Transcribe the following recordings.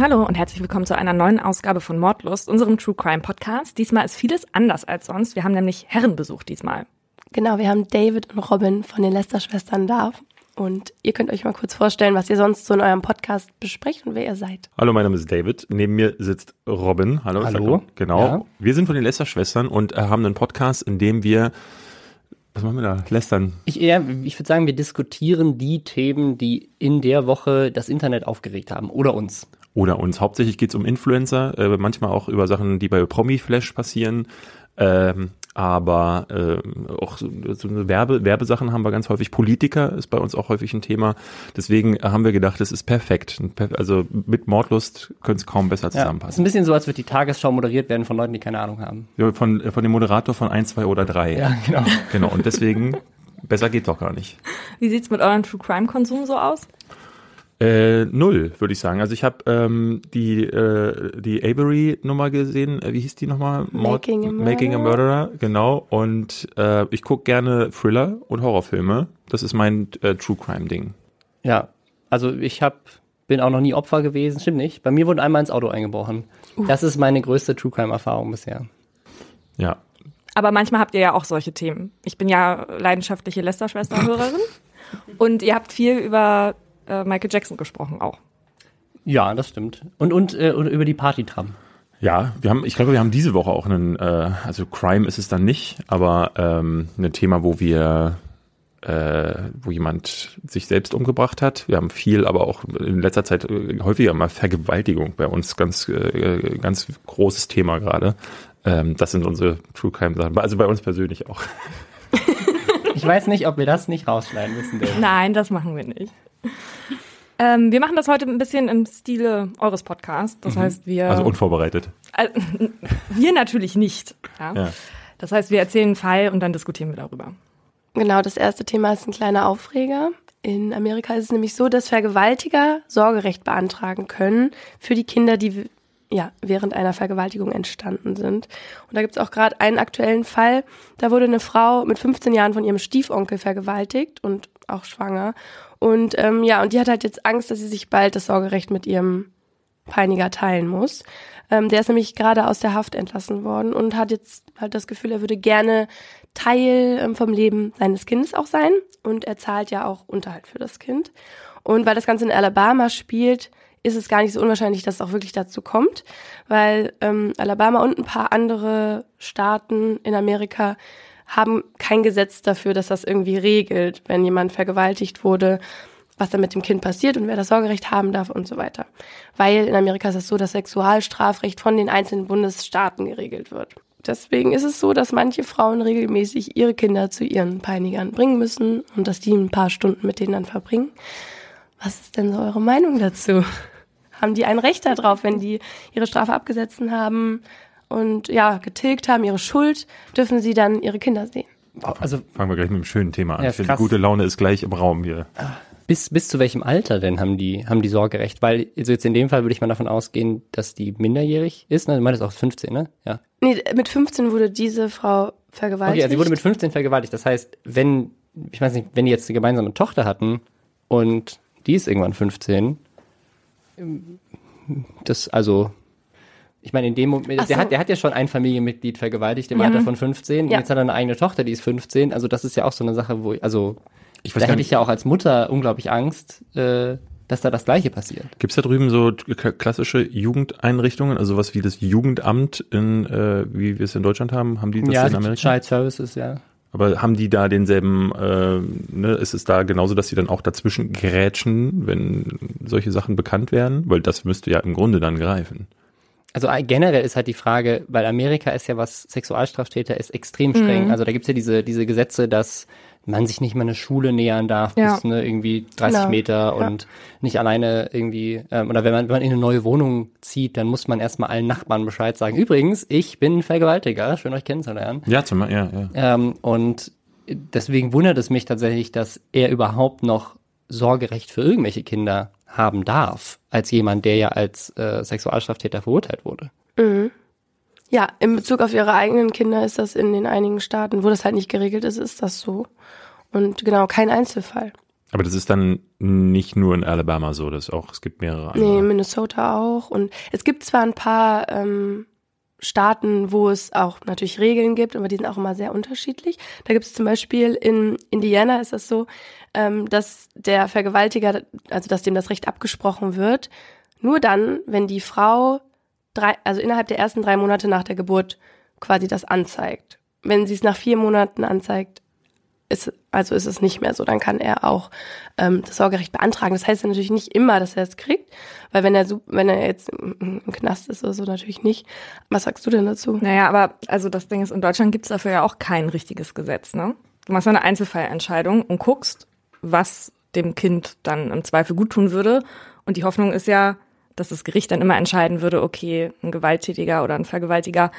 Hallo und herzlich willkommen zu einer neuen Ausgabe von Mordlust, unserem True Crime Podcast. Diesmal ist vieles anders als sonst. Wir haben nämlich Herrenbesuch diesmal. Genau, wir haben David und Robin von den Lester-Schwestern da. Und ihr könnt euch mal kurz vorstellen, was ihr sonst so in eurem Podcast besprecht und wer ihr seid. Hallo, mein Name ist David. Neben mir sitzt Robin. Hallo. Hallo. Genau. Ja. Wir sind von den Lester-Schwestern und äh, haben einen Podcast, in dem wir, was machen wir da? Lästern. Ich, eher, ich würde sagen, wir diskutieren die Themen, die in der Woche das Internet aufgeregt haben oder uns. Oder uns. Hauptsächlich geht's um Influencer, äh, manchmal auch über Sachen, die bei Promi-Flash passieren. Ähm, aber äh, auch so, so Werbe, Werbesachen haben wir ganz häufig. Politiker ist bei uns auch häufig ein Thema. Deswegen haben wir gedacht, es ist perfekt. Also mit Mordlust könnte es kaum besser Ja, ist ein zusammenpassen. bisschen so, als würde die Tagesschau moderiert werden von Leuten, die keine Ahnung haben. Ja, von, von dem Moderator von 1, 2 oder 3. genau. Genau. Und deswegen, besser geht doch gar nicht. Wie sieht's mit eurem True Crime Konsum so aus? Äh, null, würde ich sagen. Also ich habe ähm, die äh, die Avery-Nummer gesehen. Äh, wie hieß die nochmal? Mord- Making a Murderer. Making a Murderer, genau. Und äh, ich gucke gerne Thriller und Horrorfilme. Das ist mein äh, True Crime-Ding. Ja, also ich hab, bin auch noch nie Opfer gewesen, stimmt nicht. Bei mir wurde einmal ins Auto eingebrochen. Das ist meine größte True Crime Erfahrung bisher. Ja. Aber manchmal habt ihr ja auch solche Themen. Ich bin ja leidenschaftliche Lester-Schwester-Hörerin. und ihr habt viel über äh, Michael Jackson gesprochen auch. Ja, das stimmt. Und und, äh, und über die Partytram. Ja, wir haben, ich glaube, wir haben diese Woche auch einen, äh, also Crime ist es dann nicht, aber ähm, ein Thema, wo wir, äh, wo jemand sich selbst umgebracht hat. Wir haben viel, aber auch in letzter Zeit äh, häufiger mal Vergewaltigung bei uns, ganz, äh, ganz großes Thema gerade. Ähm, das sind unsere True Crime Sachen, also bei uns persönlich auch. Ich weiß nicht, ob wir das nicht rausschneiden müssen. David. Nein, das machen wir nicht. Ähm, wir machen das heute ein bisschen im Stile eures Podcasts. Das heißt, wir. Also unvorbereitet. Äh, wir natürlich nicht. Ja? Ja. Das heißt, wir erzählen einen Fall und dann diskutieren wir darüber. Genau, das erste Thema ist ein kleiner Aufreger. In Amerika ist es nämlich so, dass Vergewaltiger Sorgerecht beantragen können für die Kinder, die ja, während einer Vergewaltigung entstanden sind. Und da gibt es auch gerade einen aktuellen Fall. Da wurde eine Frau mit 15 Jahren von ihrem Stiefonkel vergewaltigt und auch schwanger. Und ähm, ja, und die hat halt jetzt Angst, dass sie sich bald das Sorgerecht mit ihrem Peiniger teilen muss. Ähm, der ist nämlich gerade aus der Haft entlassen worden und hat jetzt halt das Gefühl, er würde gerne Teil ähm, vom Leben seines Kindes auch sein. Und er zahlt ja auch Unterhalt für das Kind. Und weil das Ganze in Alabama spielt, ist es gar nicht so unwahrscheinlich, dass es auch wirklich dazu kommt, weil ähm, Alabama und ein paar andere Staaten in Amerika haben kein Gesetz dafür, dass das irgendwie regelt, wenn jemand vergewaltigt wurde, was dann mit dem Kind passiert und wer das Sorgerecht haben darf und so weiter. Weil in Amerika ist es so, dass Sexualstrafrecht von den einzelnen Bundesstaaten geregelt wird. Deswegen ist es so, dass manche Frauen regelmäßig ihre Kinder zu ihren Peinigern bringen müssen und dass die ein paar Stunden mit denen dann verbringen. Was ist denn so eure Meinung dazu? Haben die ein Recht darauf, wenn die ihre Strafe abgesessen haben und ja, getilgt haben, ihre Schuld, dürfen sie dann ihre Kinder sehen? Also Fangen wir gleich mit einem schönen Thema an. Ja, ich finde, krass. gute Laune ist gleich im Raum hier. bis, bis zu welchem Alter denn haben die, haben die Sorgerecht? Weil, also jetzt in dem Fall würde ich mal davon ausgehen, dass die minderjährig ist. Ne? Du meintest auch 15, ne? Ja. Nee, mit 15 wurde diese Frau vergewaltigt. Okay, also sie wurde mit 15 vergewaltigt. Das heißt, wenn, ich weiß nicht, wenn die jetzt eine gemeinsame Tochter hatten und die ist irgendwann 15, ähm, das, also, ich meine, in dem Moment, Ach der, so. hat, der hat ja schon ein Familienmitglied vergewaltigt im Ja. Alter von 15. Ja. Und jetzt hat er eine eigene Tochter, die ist 15. Also, das ist ja auch so eine Sache, wo, ich- also, Ich da hätte ich ja auch als Mutter unglaublich Angst, äh, dass da das Gleiche passiert. Gibt es da drüben so klassische Jugendeinrichtungen, also was wie das Jugendamt in, äh, wie wir es in Deutschland haben, haben die das ja, in Amerika? Child Services, ja. Aber haben die da denselben, äh, ne, ist es da genauso, dass sie dann auch dazwischen grätschen, wenn solche Sachen bekannt werden? Weil das müsste ja im Grunde dann greifen. Also äh, generell ist halt die Frage, weil Amerika ist ja, was Sexualstraftäter ist, extrem streng. Mhm. Also da gibt's ja diese, diese Gesetze, dass man sich nicht mal eine Schule nähern darf, Ja. bis ne, irgendwie 30 Genau. Meter Ja. und nicht alleine irgendwie, ähm, oder wenn man, wenn man in eine neue Wohnung zieht, dann muss man erstmal allen Nachbarn Bescheid sagen. Übrigens, ich bin Vergewaltiger, schön euch kennenzulernen. Ja, zum ja, ja. Ähm, und deswegen wundert es mich tatsächlich, dass er überhaupt noch Sorgerecht für irgendwelche Kinder haben darf, als jemand, der ja als äh, Sexualstraftäter verurteilt wurde. Mhm. Ja, in Bezug auf ihre eigenen Kinder ist das in den einigen Staaten, wo das halt nicht geregelt ist, ist das so. Und genau, kein Einzelfall. Aber das ist dann nicht nur in Alabama so, das auch, es gibt mehrere Nee, andere. Minnesota auch. Und es gibt zwar ein paar ähm, Staaten, wo es auch natürlich Regeln gibt, aber die sind auch immer sehr unterschiedlich. Da gibt es zum Beispiel in Indiana ist das so, ähm, dass der Vergewaltiger, also dass dem das Recht abgesprochen wird, nur dann, wenn die Frau drei, also innerhalb der ersten drei Monate nach der Geburt quasi das anzeigt. Wenn sie es nach vier Monaten anzeigt, ist, also ist es nicht mehr so, dann kann er auch ähm, das Sorgerecht beantragen. Das heißt ja natürlich nicht immer, dass er es kriegt, weil wenn er wenn er jetzt im, im Knast ist oder so, natürlich nicht. Was sagst du denn dazu? Naja, aber also das Ding ist, in Deutschland gibt's dafür ja auch kein richtiges Gesetz, ne? Du machst eine Einzelfallentscheidung und guckst, was dem Kind dann im Zweifel gut tun würde. Und die Hoffnung ist ja, dass das Gericht dann immer entscheiden würde, okay, ein Gewalttätiger oder ein Vergewaltiger,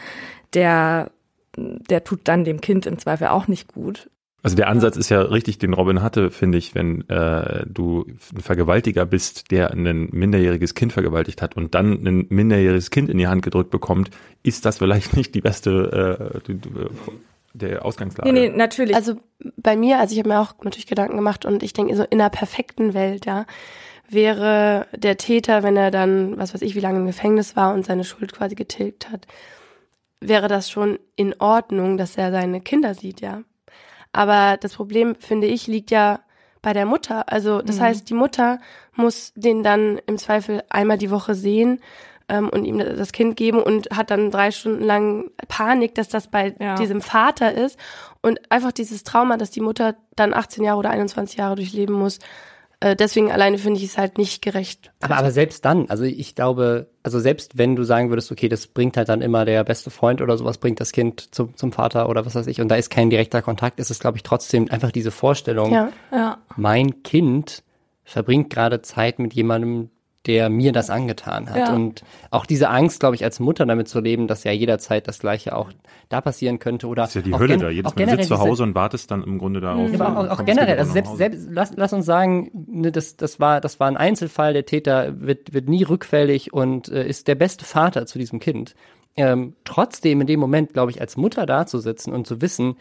der, der tut dann dem Kind im Zweifel auch nicht gut. Also der Ansatz ist ja richtig, den Robin hatte, finde ich, wenn äh, du ein Vergewaltiger bist, der ein minderjähriges Kind vergewaltigt hat und dann ein minderjähriges Kind in die Hand gedrückt bekommt, ist das vielleicht nicht die beste äh, die, die, der Ausgangslage. Nee, nee, natürlich. Also bei mir, also ich habe mir auch natürlich Gedanken gemacht und ich denke so in einer perfekten Welt, ja, wäre der Täter, wenn er dann, was weiß ich, wie lange im Gefängnis war und seine Schuld quasi getilgt hat, wäre das schon in Ordnung, dass er seine Kinder sieht, ja. Aber das Problem, finde ich, liegt ja bei der Mutter. Also das Mhm. heißt, die Mutter muss den dann im Zweifel einmal die Woche sehen ähm, und ihm das Kind geben und hat dann drei Stunden lang Panik, dass das bei Ja. diesem Vater ist. Und einfach dieses Trauma, dass die Mutter dann 18 Jahre oder 21 Jahre durchleben muss. Äh, deswegen alleine finde ich es halt nicht gerecht. Aber, aber selbst dann, also ich glaube, also selbst wenn du sagen würdest, okay, das bringt halt dann immer der beste Freund oder sowas, bringt das Kind zum, zum Vater oder was weiß ich, und da ist kein direkter Kontakt, ist es, glaube ich, trotzdem einfach diese Vorstellung, Ja. ja. mein Kind verbringt gerade Zeit mit jemandem, der mir das angetan hat. Ja. Und auch diese Angst, glaube ich, als Mutter damit zu leben, dass ja jederzeit das Gleiche auch da passieren könnte oder Das ist ja die auch Hölle da. Jedes Mal sitzt zu Hause und wartest dann im Grunde darauf. ja, aber auch, auch generell, also selbst, selbst lass, lass uns sagen, ne, das, das, war, das war ein Einzelfall, der Täter wird, wird nie rückfällig und äh, ist der beste Vater zu diesem Kind. Ähm, trotzdem in dem Moment, glaube ich, als Mutter da zu sitzen und zu wissen,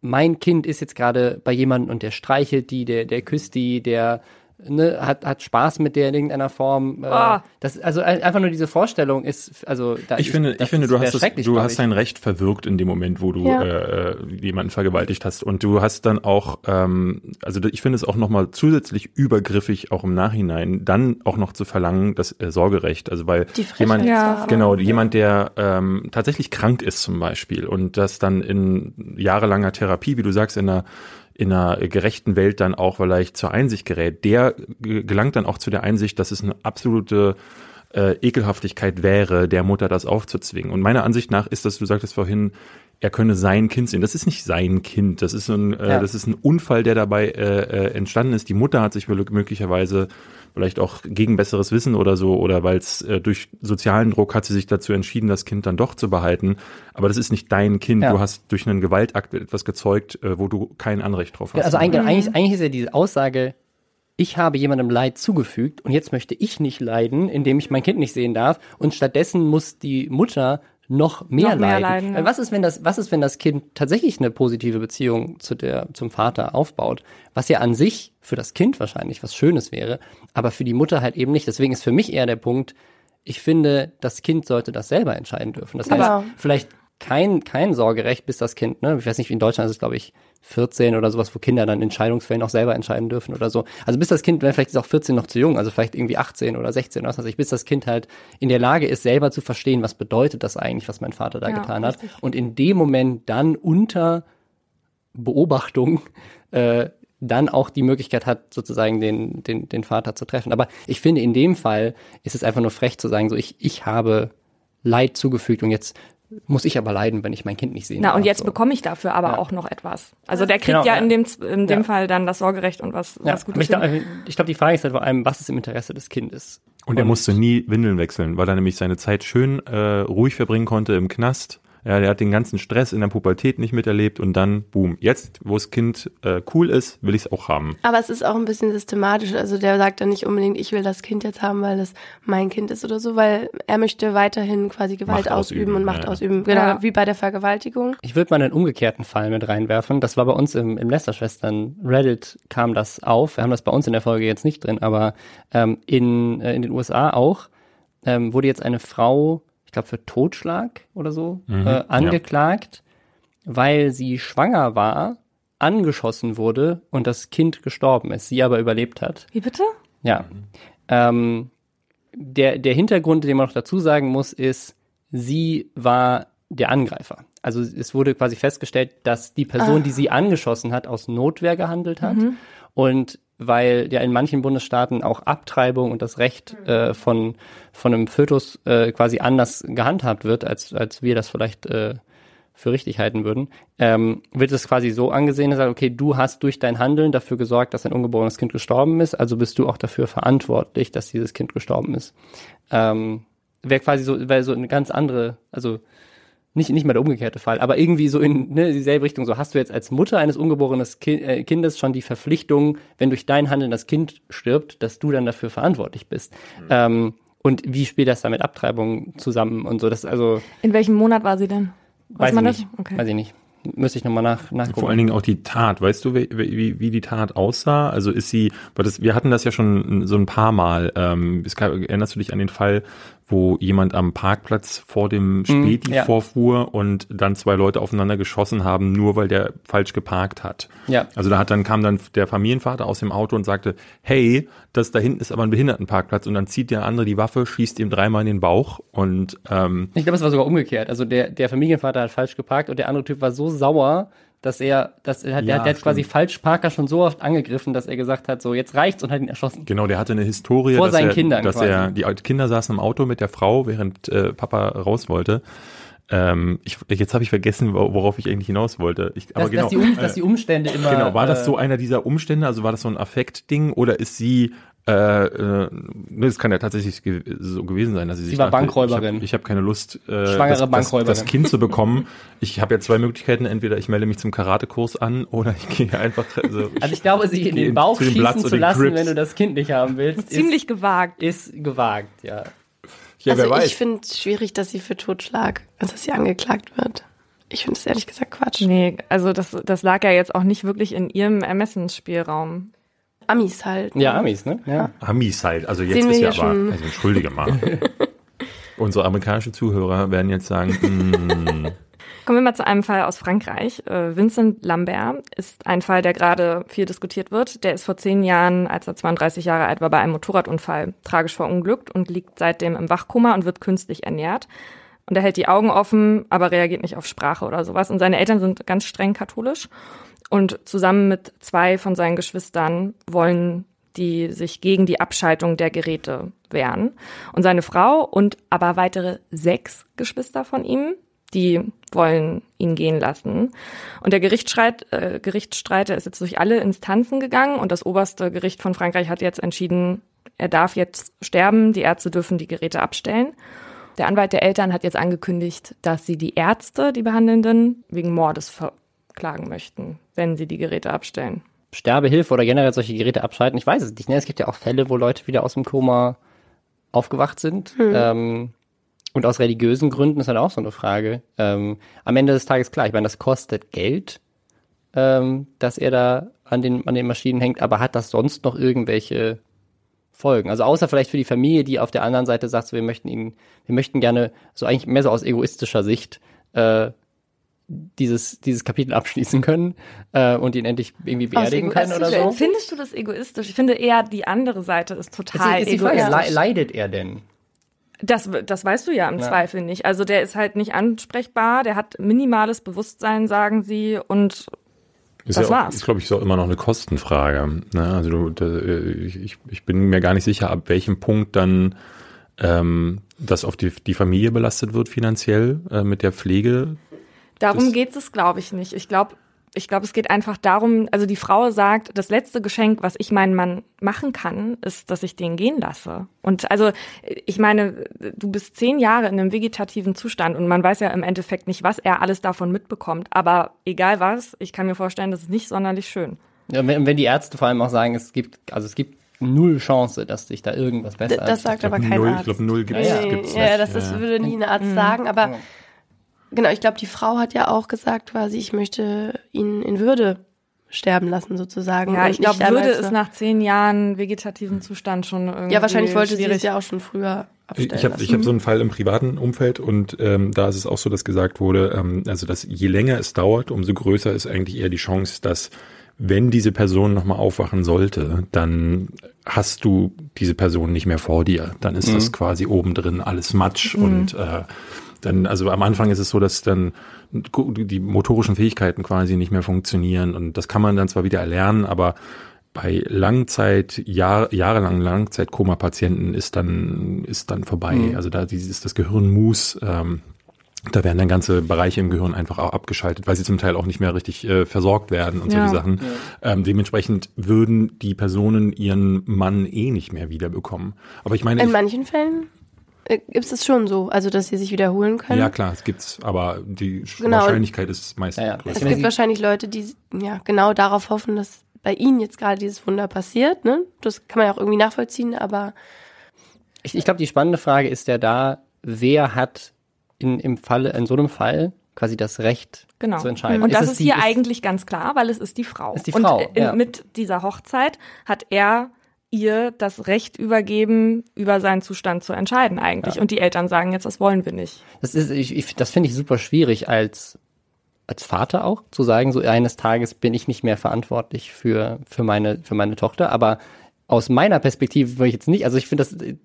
mein Kind ist jetzt gerade bei jemandem und der streichelt die, der, der küsst die, der ne, hat, hat Spaß mit der in irgendeiner Form. Äh, Ah. das, also ein- einfach nur diese Vorstellung ist, also da Ich finde, das ich finde, du hast, das, du hast dein Recht verwirkt in dem Moment, wo du Ja. äh, jemanden vergewaltigt hast. Und du hast dann auch, ähm, also ich finde es auch nochmal zusätzlich übergriffig, auch im Nachhinein, dann auch noch zu verlangen, das äh, Sorgerecht. Also weil jemand, Ja, genau, jemand, der ähm, tatsächlich krank ist zum Beispiel und das dann in jahrelanger Therapie, wie du sagst, in einer in einer gerechten Welt dann auch vielleicht zur Einsicht gerät, der ge- gelangt dann auch zu der Einsicht, dass es eine absolute äh, Ekelhaftigkeit wäre, der Mutter das aufzuzwingen. Und meiner Ansicht nach ist das, du sagtest vorhin, er könne sein Kind sehen. Das ist nicht sein Kind. Das ist so ein, äh, Ja. das ist ein Unfall, der dabei äh, äh, entstanden ist. Die Mutter hat sich mög- möglicherweise vielleicht auch gegen besseres Wissen oder so oder weil es äh, durch sozialen Druck hat sie sich dazu entschieden, das Kind dann doch zu behalten. Aber das ist nicht dein Kind. Ja. Du hast durch einen Gewaltakt etwas gezeugt, äh, wo du kein Anrecht drauf hast. Ja, also eigentlich, eigentlich, eigentlich ist ja diese Aussage, ich habe jemandem Leid zugefügt und jetzt möchte ich nicht leiden, indem ich mein Kind nicht sehen darf und stattdessen muss die Mutter noch mehr Noch mehr leiden. leiden, ja. Was ist, wenn das, was ist, wenn das Kind tatsächlich eine positive Beziehung zu der, zum Vater aufbaut? Was ja an sich für das Kind wahrscheinlich was Schönes wäre, aber für die Mutter halt eben nicht. Deswegen ist für mich eher der Punkt, ich finde, das Kind sollte das selber entscheiden dürfen. Das heißt, Aber- vielleicht kein, kein Sorgerecht, bis das Kind, ne, ich weiß nicht, in Deutschland ist es, glaube ich, 14 oder sowas, wo Kinder dann in Entscheidungsfällen auch selber entscheiden dürfen oder so. Also bis das Kind, vielleicht ist auch 14 noch zu jung, also vielleicht irgendwie 18 oder 16 oder was weiß ich, bis das Kind halt in der Lage ist, selber zu verstehen, was bedeutet das eigentlich, was mein Vater da Ja, getan hat. richtig. Und in dem Moment dann unter Beobachtung äh, dann auch die Möglichkeit hat, sozusagen den, den, den Vater zu treffen. Aber ich finde, in dem Fall ist es einfach nur frech zu sagen, so ich, ich habe Leid zugefügt und jetzt muss ich aber leiden, wenn ich mein Kind nicht sehen Na, und jetzt so. bekomme ich dafür aber Ja. auch noch etwas. Also der kriegt Genau, ja, ja. in dem, in dem Ja. Fall dann das Sorgerecht und was, Ja, was aber Gutes. ich glaube, ich glaub, die Frage ist halt vor allem, was ist im Interesse des Kindes? Und er musste nie Windeln wechseln, weil er nämlich seine Zeit schön äh, ruhig verbringen konnte im Knast, Ja, der hat den ganzen Stress in der Pubertät nicht miterlebt und dann, boom, jetzt, wo das Kind äh, cool ist, will ich es auch haben. Aber es ist auch ein bisschen systematisch. Also der sagt dann nicht unbedingt, ich will das Kind jetzt haben, weil das mein Kind ist oder so, weil er möchte weiterhin quasi Gewalt Macht ausüben, ausüben, und Macht ja. ausüben. Genau, Ja. wie bei der Vergewaltigung. Ich würde mal einen umgekehrten Fall mit reinwerfen. Das war bei uns im, im Lester-Schwestern Reddit kam das auf. Wir haben das bei uns in der Folge jetzt nicht drin, aber ähm, in, äh, in den USA auch ähm, wurde jetzt eine Frau, ich glaube für Totschlag oder so, Mhm, äh, angeklagt, weil sie schwanger war, angeschossen wurde und das Kind gestorben ist, sie aber überlebt hat. Wie bitte? Ja. Ähm, der, der Hintergrund, den man noch dazu sagen muss, ist, sie war der Angreifer. Also es wurde quasi festgestellt, dass die Person, die sie angeschossen hat, aus Notwehr gehandelt hat. Und weil ja in manchen Bundesstaaten auch Abtreibung und das Recht äh, von, von einem Fötus äh, quasi anders gehandhabt wird, als, als wir das vielleicht äh, für richtig halten würden, ähm, wird es quasi so angesehen, dass er sagt, okay, du hast durch dein Handeln dafür gesorgt, dass ein ungeborenes Kind gestorben ist, also bist du auch dafür verantwortlich, dass dieses Kind gestorben ist. Ähm, Wäre quasi so, wäre so eine ganz andere, also nicht, nicht mal der umgekehrte Fall, aber irgendwie so in ne, dieselbe Richtung. So hast du jetzt als Mutter eines ungeborenen äh, Kindes schon die Verpflichtung, wenn durch dein Handeln das Kind stirbt, dass du dann dafür verantwortlich bist. Ähm, und wie spielt das da mit Abtreibung zusammen und so? Das also In welchem Monat war sie denn? Weiß Weiß man nicht. Okay. Weiß ich nicht. Müsste ich nochmal nach, nachgucken. Vor allen Dingen auch die Tat. Weißt du, wie, wie, wie die Tat aussah? Also ist sie, weil das, wir hatten das ja schon so ein paar Mal. Ähm, es gab, erinnerst du dich an den Fall, wo jemand am Parkplatz vor dem Späti ja. vorfuhr und dann zwei Leute aufeinander geschossen haben, nur weil der falsch geparkt hat. Ja. Also da hat dann kam dann der Familienvater aus dem Auto und sagte, hey, das da hinten ist aber ein Behindertenparkplatz und dann zieht der andere die Waffe, schießt ihm dreimal in den Bauch und ähm, Ich glaube, es war sogar umgekehrt. Also der, der Familienvater hat falsch geparkt und der andere Typ war so sauer, dass er, dass er, hat- der, Ja, hat- der hat quasi Falschparker schon so oft angegriffen, dass er gesagt hat, so jetzt reicht's und hat ihn erschossen. Genau, der hatte eine Historie, Vor dass, seinen er, Kindern dass quasi. er, die Kinder saßen im Auto mit der Frau, während äh, Papa raus wollte. Ähm, ich, jetzt habe ich vergessen, wo- worauf ich eigentlich hinaus wollte. Ich, aber Dass, genau, dass, die um, dass die Umstände immer. genau, war das äh, so einer dieser Umstände? Also war das so ein Affektding oder ist sie äh, äh, das kann ja tatsächlich ge so gewesen sein, dass sie sich war dachte, Bankräuberin. Ich habe hab keine Lust, äh, Schwangere das, das, Bankräuberin. das Kind zu bekommen. Ich habe ja zwei Möglichkeiten: Entweder ich melde mich zum Karatekurs an oder ich gehe einfach. Also, Also ich glaube, sich in den Bauch zu schießen zu lassen, Crips. wenn du das Kind nicht haben willst, Ziemlich gewagt. ist, ist gewagt, ja. ja, also ich finde es schwierig, dass sie für Totschlag, also dass sie angeklagt wird. Ich finde es ehrlich gesagt Quatsch. Nee, also das, das lag ja jetzt auch nicht wirklich in ihrem Ermessensspielraum. Amis halt. Ja, Amis, ne? Ja. Amis halt. Also jetzt Sehen wir ist ja aber, schon. also entschuldige mal. Unsere amerikanischen Zuhörer werden jetzt sagen, mm, Kommen wir mal zu einem Fall aus Frankreich. Äh, Vincent Lambert ist ein Fall, der gerade viel diskutiert wird. Der ist vor zehn Jahren, als er 32 Jahre alt war, bei einem Motorradunfall tragisch verunglückt und liegt seitdem im Wachkoma und wird künstlich ernährt. Und er hält die Augen offen, aber reagiert nicht auf Sprache oder sowas. Und seine Eltern sind ganz streng katholisch. Und zusammen mit zwei von seinen Geschwistern wollen die sich gegen die Abschaltung der Geräte wehren. Und seine Frau und aber weitere sechs Geschwister von ihm, die wollen ihn gehen lassen. Und der Gerichtsstreit, äh, Gerichtsstreit der ist jetzt durch alle Instanzen gegangen und das oberste Gericht von Frankreich hat jetzt entschieden, er darf jetzt sterben, die Ärzte dürfen die Geräte abstellen. Der Anwalt der Eltern hat jetzt angekündigt, dass sie die Ärzte, die Behandelnden, wegen Mordes verklagen möchten, wenn sie die Geräte abstellen. Sterbehilfe oder generell solche Geräte abschalten. Ich weiß es nicht. Ne? Es gibt ja auch Fälle, wo Leute wieder aus dem Koma aufgewacht sind. Ähm, und aus religiösen Gründen ist dann auch so eine Frage. Ähm, am Ende des Tages klar, ich meine, das kostet Geld, ähm, dass er da an den, an den Maschinen hängt, aber hat das sonst noch irgendwelche Folgen? Also außer vielleicht für die Familie, die auf der anderen Seite sagt, so, wir möchten ihn, wir möchten gerne so eigentlich mehr so aus egoistischer Sicht äh, dieses, dieses Kapitel abschließen können äh, und ihn endlich irgendwie beerdigen können oder so. Findest du das egoistisch? Ich finde eher, die andere Seite ist total ist Frage, egoistisch. le leidet er denn? Das, das weißt du ja im Ja. Zweifel nicht. Also der ist halt nicht ansprechbar, der hat minimales Bewusstsein, sagen sie, und ist Das ja auch, war's. ist, glaube ich, so immer noch eine Kostenfrage. Ne? Also du, da, ich, ich bin mir gar nicht sicher, ab welchem Punkt dann ähm, das auf die, die Familie belastet wird finanziell äh, mit der Pflege. Darum geht es, glaube ich, nicht. Ich glaube, ich glaube, es geht einfach darum, also die Frau sagt, das letzte Geschenk, was ich meinem Mann machen kann, ist, dass ich den gehen lasse. Und also, ich meine, du bist zehn Jahre in einem vegetativen Zustand und man weiß ja im Endeffekt nicht, was er alles davon mitbekommt. Aber egal was, ich kann mir vorstellen, das ist nicht sonderlich schön. Ja, wenn, wenn die Ärzte vor allem auch sagen, es gibt, also es gibt null Chance, dass sich da irgendwas besser D das sagt aber kein null, Arzt. Ich glaube, null gibt's, ja, gibt's ja, nicht. das, das Ja. würde nie ein Arzt sagen, aber genau, ich glaube, die Frau hat ja auch gesagt quasi, ich möchte ihn in Würde sterben lassen sozusagen. Ja, und ich glaube, Würde ist nach zehn Jahren vegetativen Zustand schon irgendwie Ja, wahrscheinlich wollte sie schwierig. es ja auch schon früher abstellen Ich habe lassen. ich hab so einen Fall im privaten Umfeld und ähm, da ist es auch so, dass gesagt wurde, ähm, also dass je länger es dauert, umso größer ist eigentlich eher die Chance, dass wenn diese Person nochmal aufwachen sollte, dann hast du diese Person nicht mehr vor dir. Dann ist das quasi oben drin alles Matsch und äh, dann, also am Anfang ist es so, dass dann die motorischen Fähigkeiten quasi nicht mehr funktionieren und das kann man dann zwar wieder erlernen, aber bei Langzeit, Jahr, jahrelangen Langzeitkoma-Patienten ist dann, ist dann vorbei. Also da dieses, das Gehirn muss, ähm, da werden dann ganze Bereiche im Gehirn einfach auch abgeschaltet, weil sie zum Teil auch nicht mehr richtig äh, versorgt werden und Ja. solche Sachen. Ähm, dementsprechend würden die Personen ihren Mann eh nicht mehr wiederbekommen. Aber ich meine, In ich, manchen Fällen äh, gibt es schon so, also dass sie sich wiederholen können. ja klar, es gibt's, aber die Genau. Wahrscheinlichkeit ist meist Ja, ja. größer. Es gibt wahrscheinlich Leute, die ja genau darauf hoffen, dass bei ihnen jetzt gerade dieses Wunder passiert. Ne? Das kann man ja auch irgendwie nachvollziehen, aber Ich, ich glaube, die spannende Frage ist ja da, wer hat in, im Falle, in so einem Fall quasi das Recht Genau. zu entscheiden. Und das es ist die- hier eigentlich ganz klar, weil es ist die Frau. Ist die und Frau, in, ja. mit dieser Hochzeit hat er ihr das Recht übergeben, über seinen Zustand zu entscheiden eigentlich. Und die Eltern sagen jetzt, das wollen wir nicht. Das ist, ich, ich, das finde ich super schwierig als, als Vater auch, zu sagen, so eines Tages bin ich nicht mehr verantwortlich für, für meine, für meine Tochter. Aber aus meiner Perspektive würde ich jetzt nicht, also ich finde das äh,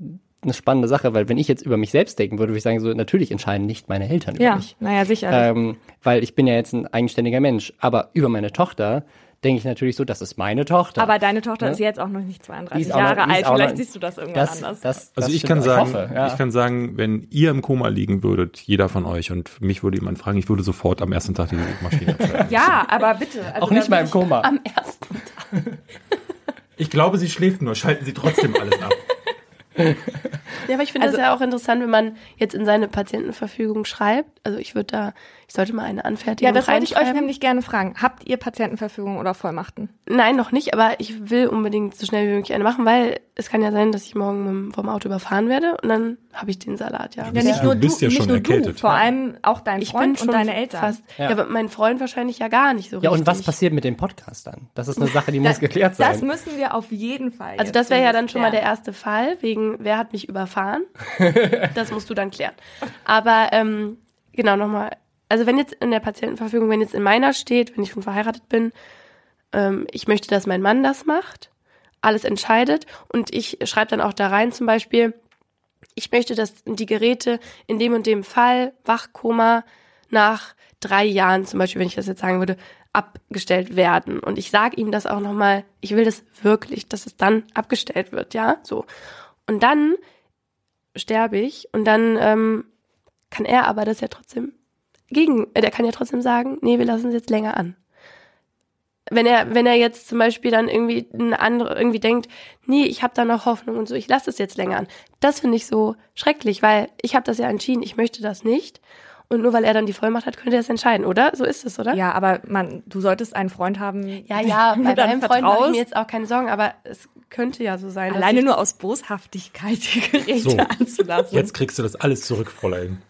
eine spannende Sache, weil wenn ich jetzt über mich selbst denken würde, würde ich sagen, so natürlich entscheiden nicht meine Eltern über Ja, mich. naja, sicher. Ähm, weil ich bin ja jetzt ein eigenständiger Mensch. Aber über meine Tochter denke ich natürlich so, das ist meine Tochter. Aber deine Tochter Ne? ist jetzt auch noch nicht Die 32 ist auch noch- Jahre alt. Vielleicht noch- siehst du das irgendwann das, anders. das, Also das ich kann sagen, hoffe, ja. ich kann sagen, wenn ihr im Koma liegen würdet, jeder von euch, und mich würde jemand fragen, ich würde sofort am ersten Tag die Maschine abschalten. ja, aber bitte. Also auch nicht mal im Koma. am ersten. Ich glaube, sie schläft nur, schalten sie trotzdem alles ab. Ja, aber ich finde Also- das ja auch interessant, wenn man jetzt in seine Patientenverfügung schreibt. Also ich würde da, ich sollte mal eine Anfertigung Ja, das wollte ich euch nämlich gerne fragen. Habt ihr Patientenverfügung oder Vollmachten? Nein, noch nicht, aber ich will unbedingt so schnell wie möglich eine machen, weil es kann ja sein, dass ich morgen vom Auto überfahren werde und dann habe ich den Salat, ja. Ja, bist- nicht du nur du, bist ja nicht schon nur du, erkältet. vor allem auch dein Ich Freund bin schon und deine Eltern. fast. Ja. Ja. aber mein Freund wahrscheinlich ja gar nicht so Ja, richtig. und was passiert mit dem Podcast dann? Das ist eine Sache, die muss geklärt Das sein. müssen wir auf jeden Fall. Also das wäre ja dann schon mal der erste Fall, wegen wer hat mich überfahren. das musst du dann klären. Aber ähm, genau nochmal, also wenn jetzt in der Patientenverfügung, wenn jetzt in meiner steht, wenn ich schon verheiratet bin, ähm, ich möchte, dass mein Mann das macht, alles entscheidet und ich schreibe dann auch da rein zum Beispiel, ich möchte, dass die Geräte in dem und dem Fall, Wachkoma, nach drei Jahren zum Beispiel, wenn ich das jetzt sagen würde, abgestellt werden. Und ich sage ihm das auch nochmal, ich will das wirklich, dass es dann abgestellt wird, ja, so. Und dann sterbe ich und dann ähm, kann er aber das ja trotzdem gegen, äh, der kann ja trotzdem sagen, nee, wir lassen es jetzt länger an. Wenn er, wenn er jetzt zum Beispiel dann irgendwie eine andere irgendwie denkt, nee, ich habe da noch Hoffnung und so, ich lasse es jetzt länger an. Das finde ich so schrecklich, weil ich habe das ja entschieden, ich möchte das nicht. Und nur weil er dann die Vollmacht hat, könnte er es entscheiden, oder? So ist es, oder? Ja, aber man, du solltest einen Freund haben. ja, ja bei meinem Freund mache ich mir jetzt auch keine Sorgen, aber es könnte ja so sein. Alleine nur aus Boshaftigkeit die Geräte So, anzulassen. Jetzt kriegst du das alles zurück, Fräulein.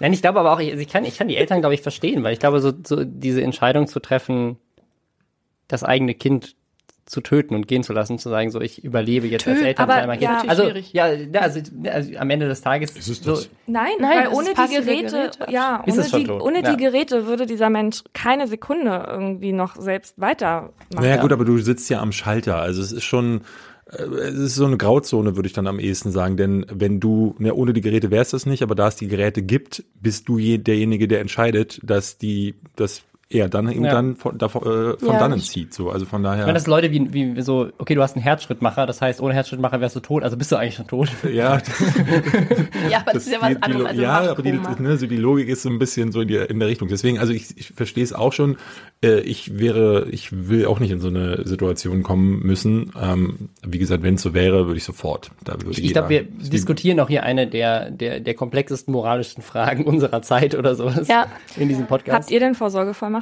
Nein, ich glaube aber auch, ich, also ich, kann, ich kann die Eltern, glaube ich, verstehen, weil ich glaube, so, so diese Entscheidung zu treffen, das eigene Kind zu töten und gehen zu lassen, zu sagen, so ich überlebe jetzt als Töten, Eltern aber einmal ja. Also, schwierig. ja, ja, also, also am Ende des Tages Ist es so, das? Nein, Nein, weil ohne die Geräte, Geräte. ja, Ist ohne, es schon die, tot, ohne ja. die Geräte würde dieser Mensch keine Sekunde irgendwie noch selbst weitermachen. Naja, gut, aber du sitzt ja am Schalter. Also es ist schon, es ist so eine Grauzone, würde ich dann am ehesten sagen. Denn wenn du, ne, ohne die Geräte wär's das nicht, aber da es die Geräte gibt, bist du je, derjenige, der entscheidet, dass die, dass er dann eben Ja. dann von, davon, äh, von Ja, dannen ich- zieht. So. Also von daher. Ich meine, das sind Leute wie, wie so, okay, du hast einen Herzschrittmacher, das heißt, ohne Herzschrittmacher wärst du tot, also bist du eigentlich schon tot. ja, Ja, aber das, ist ja was die, die, anderes. Also ja, aber die, ne, so die Logik ist so ein bisschen so in, die, in der Richtung. Deswegen, also ich, ich verstehe es auch schon. Äh, ich wäre, ich will auch nicht in so eine Situation kommen müssen. Ähm, wie gesagt, wenn es so wäre, würde ich sofort. Da würde Ich, ich glaube, wir wie- diskutieren auch hier eine der, der, der komplexesten moralischen Fragen unserer Zeit oder sowas Ja. in diesem Podcast. Habt ihr denn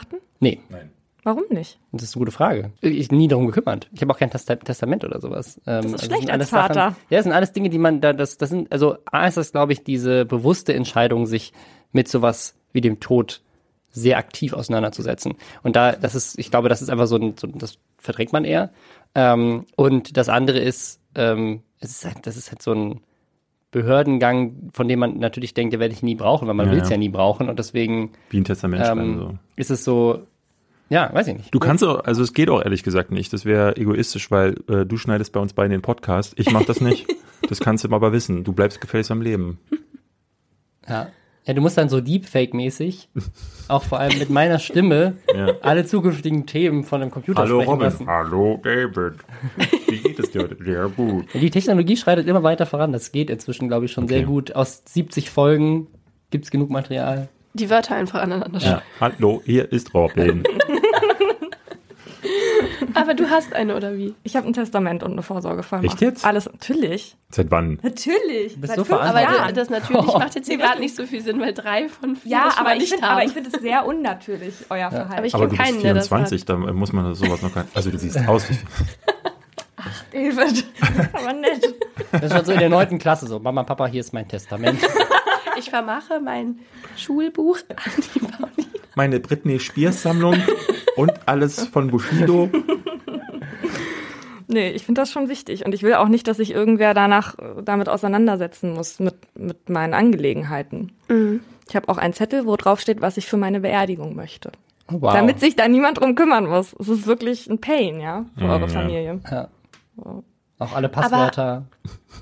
Vorsorgevollmachten? Nee, Nein. Warum nicht? das ist eine gute Frage. Ich nie darum gekümmert. Ich habe auch kein Testa Testament oder sowas. Ähm, das ist das schlecht sind als alles Vater. Sachen, ja, das sind alles Dinge, die man da, das, das sind, also A ist das, glaube ich, diese bewusste Entscheidung, sich mit sowas wie dem Tod sehr aktiv auseinanderzusetzen. Und da, das ist, ich glaube, das ist einfach so ein, so, das verdrängt man eher. Ähm, und das andere ist, ähm, es ist halt, das ist halt so ein Behördengang, von dem man natürlich denkt, den werde ich nie brauchen, weil man Ja, will es ja. ja nie brauchen. Und deswegen Wie ein Testament ähm, So. ist es so, ja, weiß ich nicht. Du kannst auch, also es geht auch ehrlich gesagt nicht. Das wäre egoistisch, weil äh, du schneidest bei uns beiden den Podcast. Ich mache das nicht. das kannst du aber wissen. Du bleibst gefälligst am Leben. Ja. Ja, du musst dann so Deepfake-mäßig, auch vor allem mit meiner Stimme, Ja. alle zukünftigen Themen von einem Computer sprechen lassen. Hallo David. Wie geht es dir? Sehr gut. Die Technologie schreitet immer weiter voran. Das geht inzwischen, glaube ich, schon sehr Okay. gut. Aus 70 Folgen gibt's genug Material. Die Wörter einfach aneinander Ja. Hallo, hier ist Robin. Aber du hast eine, oder wie? Ich habe ein Testament und eine Vorsorgevollmacht. Echt jetzt? Alles, natürlich. Seit wann? Natürlich. Bist Seit so fünf Aber. Jahren. das natürlich macht jetzt hier gerade nicht so viel Sinn, weil drei von vier ja, aber ich haben. aber ich finde es sehr unnatürlich, euer Verhalten. Aber ich Aber du bist keinen, das 24, da muss man sowas noch gar nicht. Also du siehst aus wie. David, aber nett. Das ist schon so in der neunten Klasse so. Mama, Papa, hier ist mein Testament. Ich vermache mein Schulbuch an die Pauline. Meine Britney Spears Sammlung und alles von Bushido. Nee, ich finde das schon wichtig. Und ich will auch nicht, dass sich irgendwer danach äh, damit auseinandersetzen muss, mit, mit meinen Angelegenheiten. Ich habe auch einen Zettel, wo drauf steht, was ich für meine Beerdigung möchte. Wow. Damit sich da niemand drum kümmern muss. Es ist wirklich ein Pain, ja, für Mm, eure. Familie. ja. Auch alle Passwörter.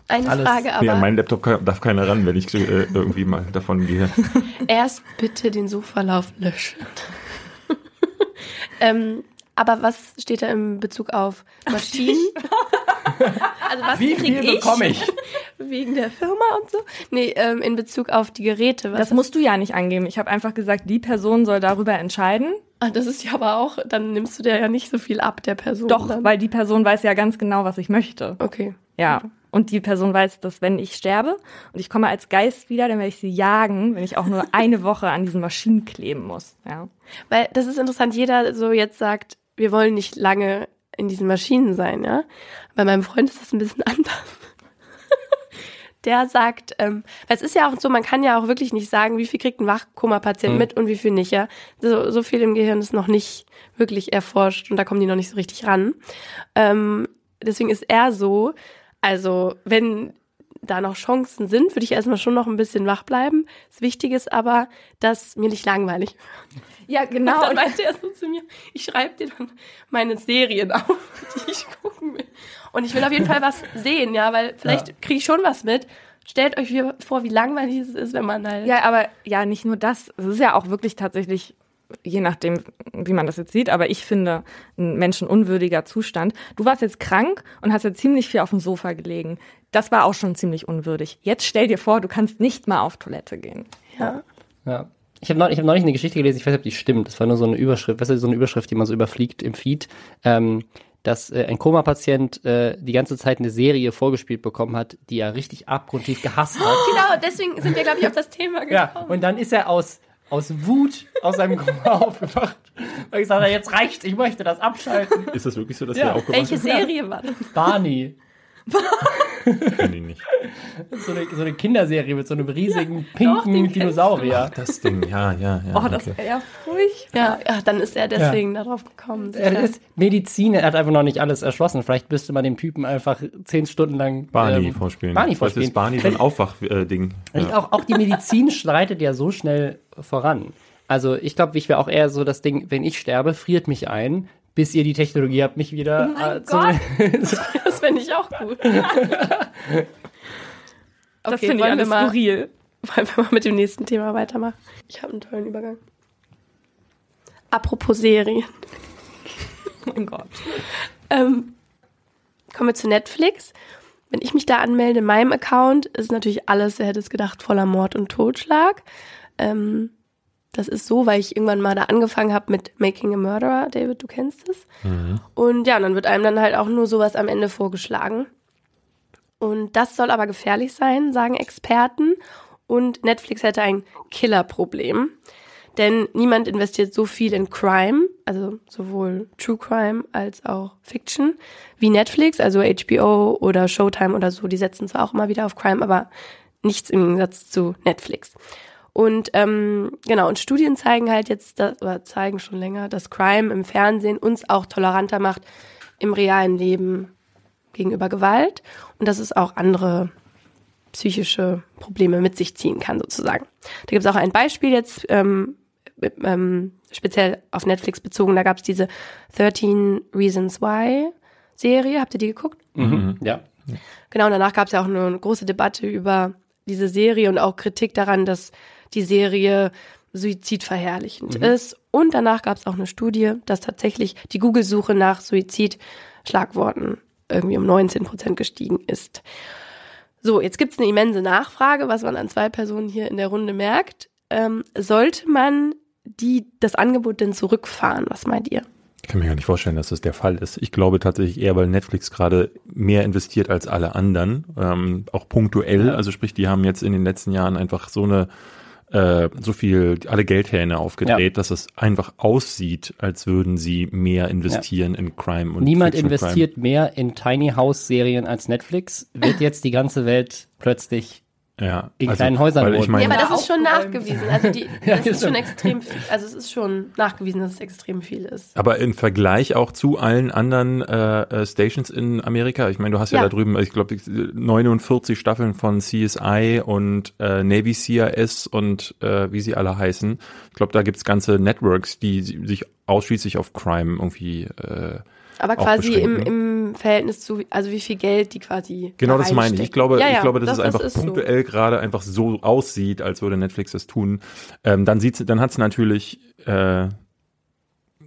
Eine Alles. Frage Nee, an aber. meinen Laptop kann- darf keiner ran, wenn ich äh, irgendwie mal davon gehe. Erst bitte den Suchverlauf löschen. ähm, aber was steht da in Bezug auf Maschinen? also was Wie viel bekomme ich? Wegen der Firma und so? Nee, ähm, in Bezug auf die Geräte. Was Das musst du ja nicht angeben. Ich habe einfach gesagt, die Person soll darüber entscheiden. ah, das ist ja aber auch, dann nimmst du dir ja nicht so viel ab der Person. Doch, dann. weil die Person weiß ja ganz genau, was ich möchte. Okay. Ja. Und die Person weiß, dass wenn ich sterbe und ich komme als Geist wieder, dann werde ich sie jagen, wenn ich auch nur eine Woche an diesen Maschinen kleben muss. Ja. Weil das ist interessant, jeder so jetzt sagt, wir wollen nicht lange in diesen Maschinen sein, ja. Bei meinem Freund ist das ein bisschen anders. Der sagt, ähm, weil es ist ja auch so, man kann ja auch wirklich nicht sagen, wie viel kriegt ein Wachkoma-Patient Mhm. mit und wie viel nicht, ja. So, so viel im Gehirn ist noch nicht wirklich erforscht und da kommen die noch nicht so richtig ran. Ähm, deswegen ist er so, also wenn da noch Chancen sind, würde ich erstmal schon noch ein bisschen wach bleiben. Das Wichtige ist aber, dass mir nicht langweilig Ja, genau. und dann meinte er so zu mir, ich schreibe dir dann meine Serien auf, die ich gucken will. Und ich will auf jeden Fall was sehen, ja, weil vielleicht kriege ich schon was mit. Stellt euch vor, wie langweilig es ist, wenn man halt. Ja, aber ja, nicht nur das. Es ist ja auch wirklich tatsächlich, je nachdem, wie man das jetzt sieht, aber ich finde, ein menschenunwürdiger Zustand. Du warst jetzt krank und hast ja ziemlich viel auf dem Sofa gelegen. Das war auch schon ziemlich unwürdig. Jetzt stell dir vor, du kannst nicht mal auf Toilette gehen. ja. Ja. Ich habe neulich, ich hab neulich eine Geschichte gelesen, ich weiß nicht, ob die stimmt. Das war nur so eine Überschrift, weißt du, so eine Überschrift, die man so überfliegt im Feed, ähm, dass äh, ein Koma-Patient äh, die ganze Zeit eine Serie vorgespielt bekommen hat, die er richtig abgrundtief gehasst hat. Genau, deswegen sind wir, glaube ich, auf das Thema Ja, gekommen. und dann ist er aus, aus Wut aus seinem Koma aufgewacht. Weil ich sagte, jetzt reicht's, ich möchte das abschalten. Ist das wirklich so, dass Ja. der aufgewacht Welche? Serie war das? Barney. Kenn ich nicht. So eine, so eine Kinderserie mit so einem riesigen pinken Dinosaurier. Das Ding, ja, ja, ja. Oh, das okay. wäre ja furchtbar. Ja, ja, dann ist er deswegen darauf gekommen. Er sicher. ist Medizin, er hat einfach noch nicht alles erschlossen. Vielleicht müsste man dem Typen einfach zehn Stunden lang Barney ähm, vorspielen. Barney Was vorspielen. ist Barney so ein Aufwach-Ding? Ich- Auch, auch die Medizin schreitet ja so schnell voran. Also ich glaube, ich wäre auch eher so das Ding, wenn ich sterbe, friert mich ein, bis ihr die Technologie habt, mich wieder Oh mein äh, zu- Gott. Das fände ich auch gut. Das Okay, finde ich wollen wir alles mal- skurril. Wollen wir mal mit dem nächsten Thema weitermachen? Ich habe einen tollen Übergang. Apropos Serien. Oh mein Gott. Ähm, kommen wir zu Netflix. Wenn ich mich da anmelde in meinem Account, ist natürlich alles, wer hätte es gedacht, voller Mord und Totschlag. Ähm, das ist so, weil ich irgendwann mal da angefangen habe mit Making a Murderer. David, du kennst es. Und ja, und dann wird einem dann halt auch nur sowas am Ende vorgeschlagen. Und das soll aber gefährlich sein, sagen Experten. Und Netflix hätte ein Killerproblem. Denn niemand investiert so viel in Crime, also sowohl True Crime als auch Fiction, wie Netflix, also HBO oder Showtime oder so. Die setzen zwar auch immer wieder auf Crime, aber nichts im Gegensatz zu Netflix. Und ähm, genau, und Studien zeigen halt jetzt, dass, oder zeigen schon länger, dass Crime im Fernsehen uns auch toleranter macht im realen Leben gegenüber Gewalt und dass es auch andere psychische Probleme mit sich ziehen kann, sozusagen. Da gibt es auch ein Beispiel jetzt, ähm, ähm, speziell auf Netflix bezogen, da gab es diese 13 Reasons Why Serie, habt ihr die geguckt? Mhm. Ja. Genau, und danach gab es ja auch eine große Debatte über diese Serie und auch Kritik daran, dass die Serie suizidverherrlichend ist. Und danach gab es auch eine Studie, dass tatsächlich die Google-Suche nach Suizid-Schlagworten irgendwie um 19 Prozent gestiegen ist. So, jetzt gibt es eine immense Nachfrage, was man an zwei Personen hier in der Runde merkt. Ähm, sollte man die, das Angebot denn zurückfahren? Was meint ihr? Ich kann mir gar nicht vorstellen, dass das der Fall ist. Ich glaube tatsächlich eher, weil Netflix gerade mehr investiert als alle anderen, ähm, auch punktuell. Also sprich, die haben jetzt in den letzten Jahren einfach so eine äh, so viel alle Geldhähne aufgedreht, dass es einfach aussieht, als würden sie mehr investieren in Crime und Niemand Fiction investiert mehr in Tiny House Serien als Netflix. Wird jetzt die ganze Welt plötzlich Crime. Ja, in kleinen Häusern weil ich wohnen. meine, Ja, aber das ist schon aufgeräumt. nachgewiesen. Also die, Ja, das ist schon extrem viel. Also es ist schon nachgewiesen, dass es extrem viel ist. Aber im Vergleich auch zu allen anderen äh, äh, Stations in Amerika, ich meine, du hast ja, Ja. da drüben, ich glaube, 49 Staffeln von CSI und äh, Navy CRS und äh, wie sie alle heißen. Ich glaube, da gibt's ganze Networks, die si- sich ausschließlich auf Crime irgendwie äh, Aber quasi im, im Verhältnis zu, also wie viel Geld die quasi. Genau, da das meine ich. Ich glaube, Ja, ja, ich glaube, dass das- es einfach das ist so. punktuell gerade einfach so aussieht, als würde Netflix das tun. Ähm, dann sieht's, dann hat's natürlich äh,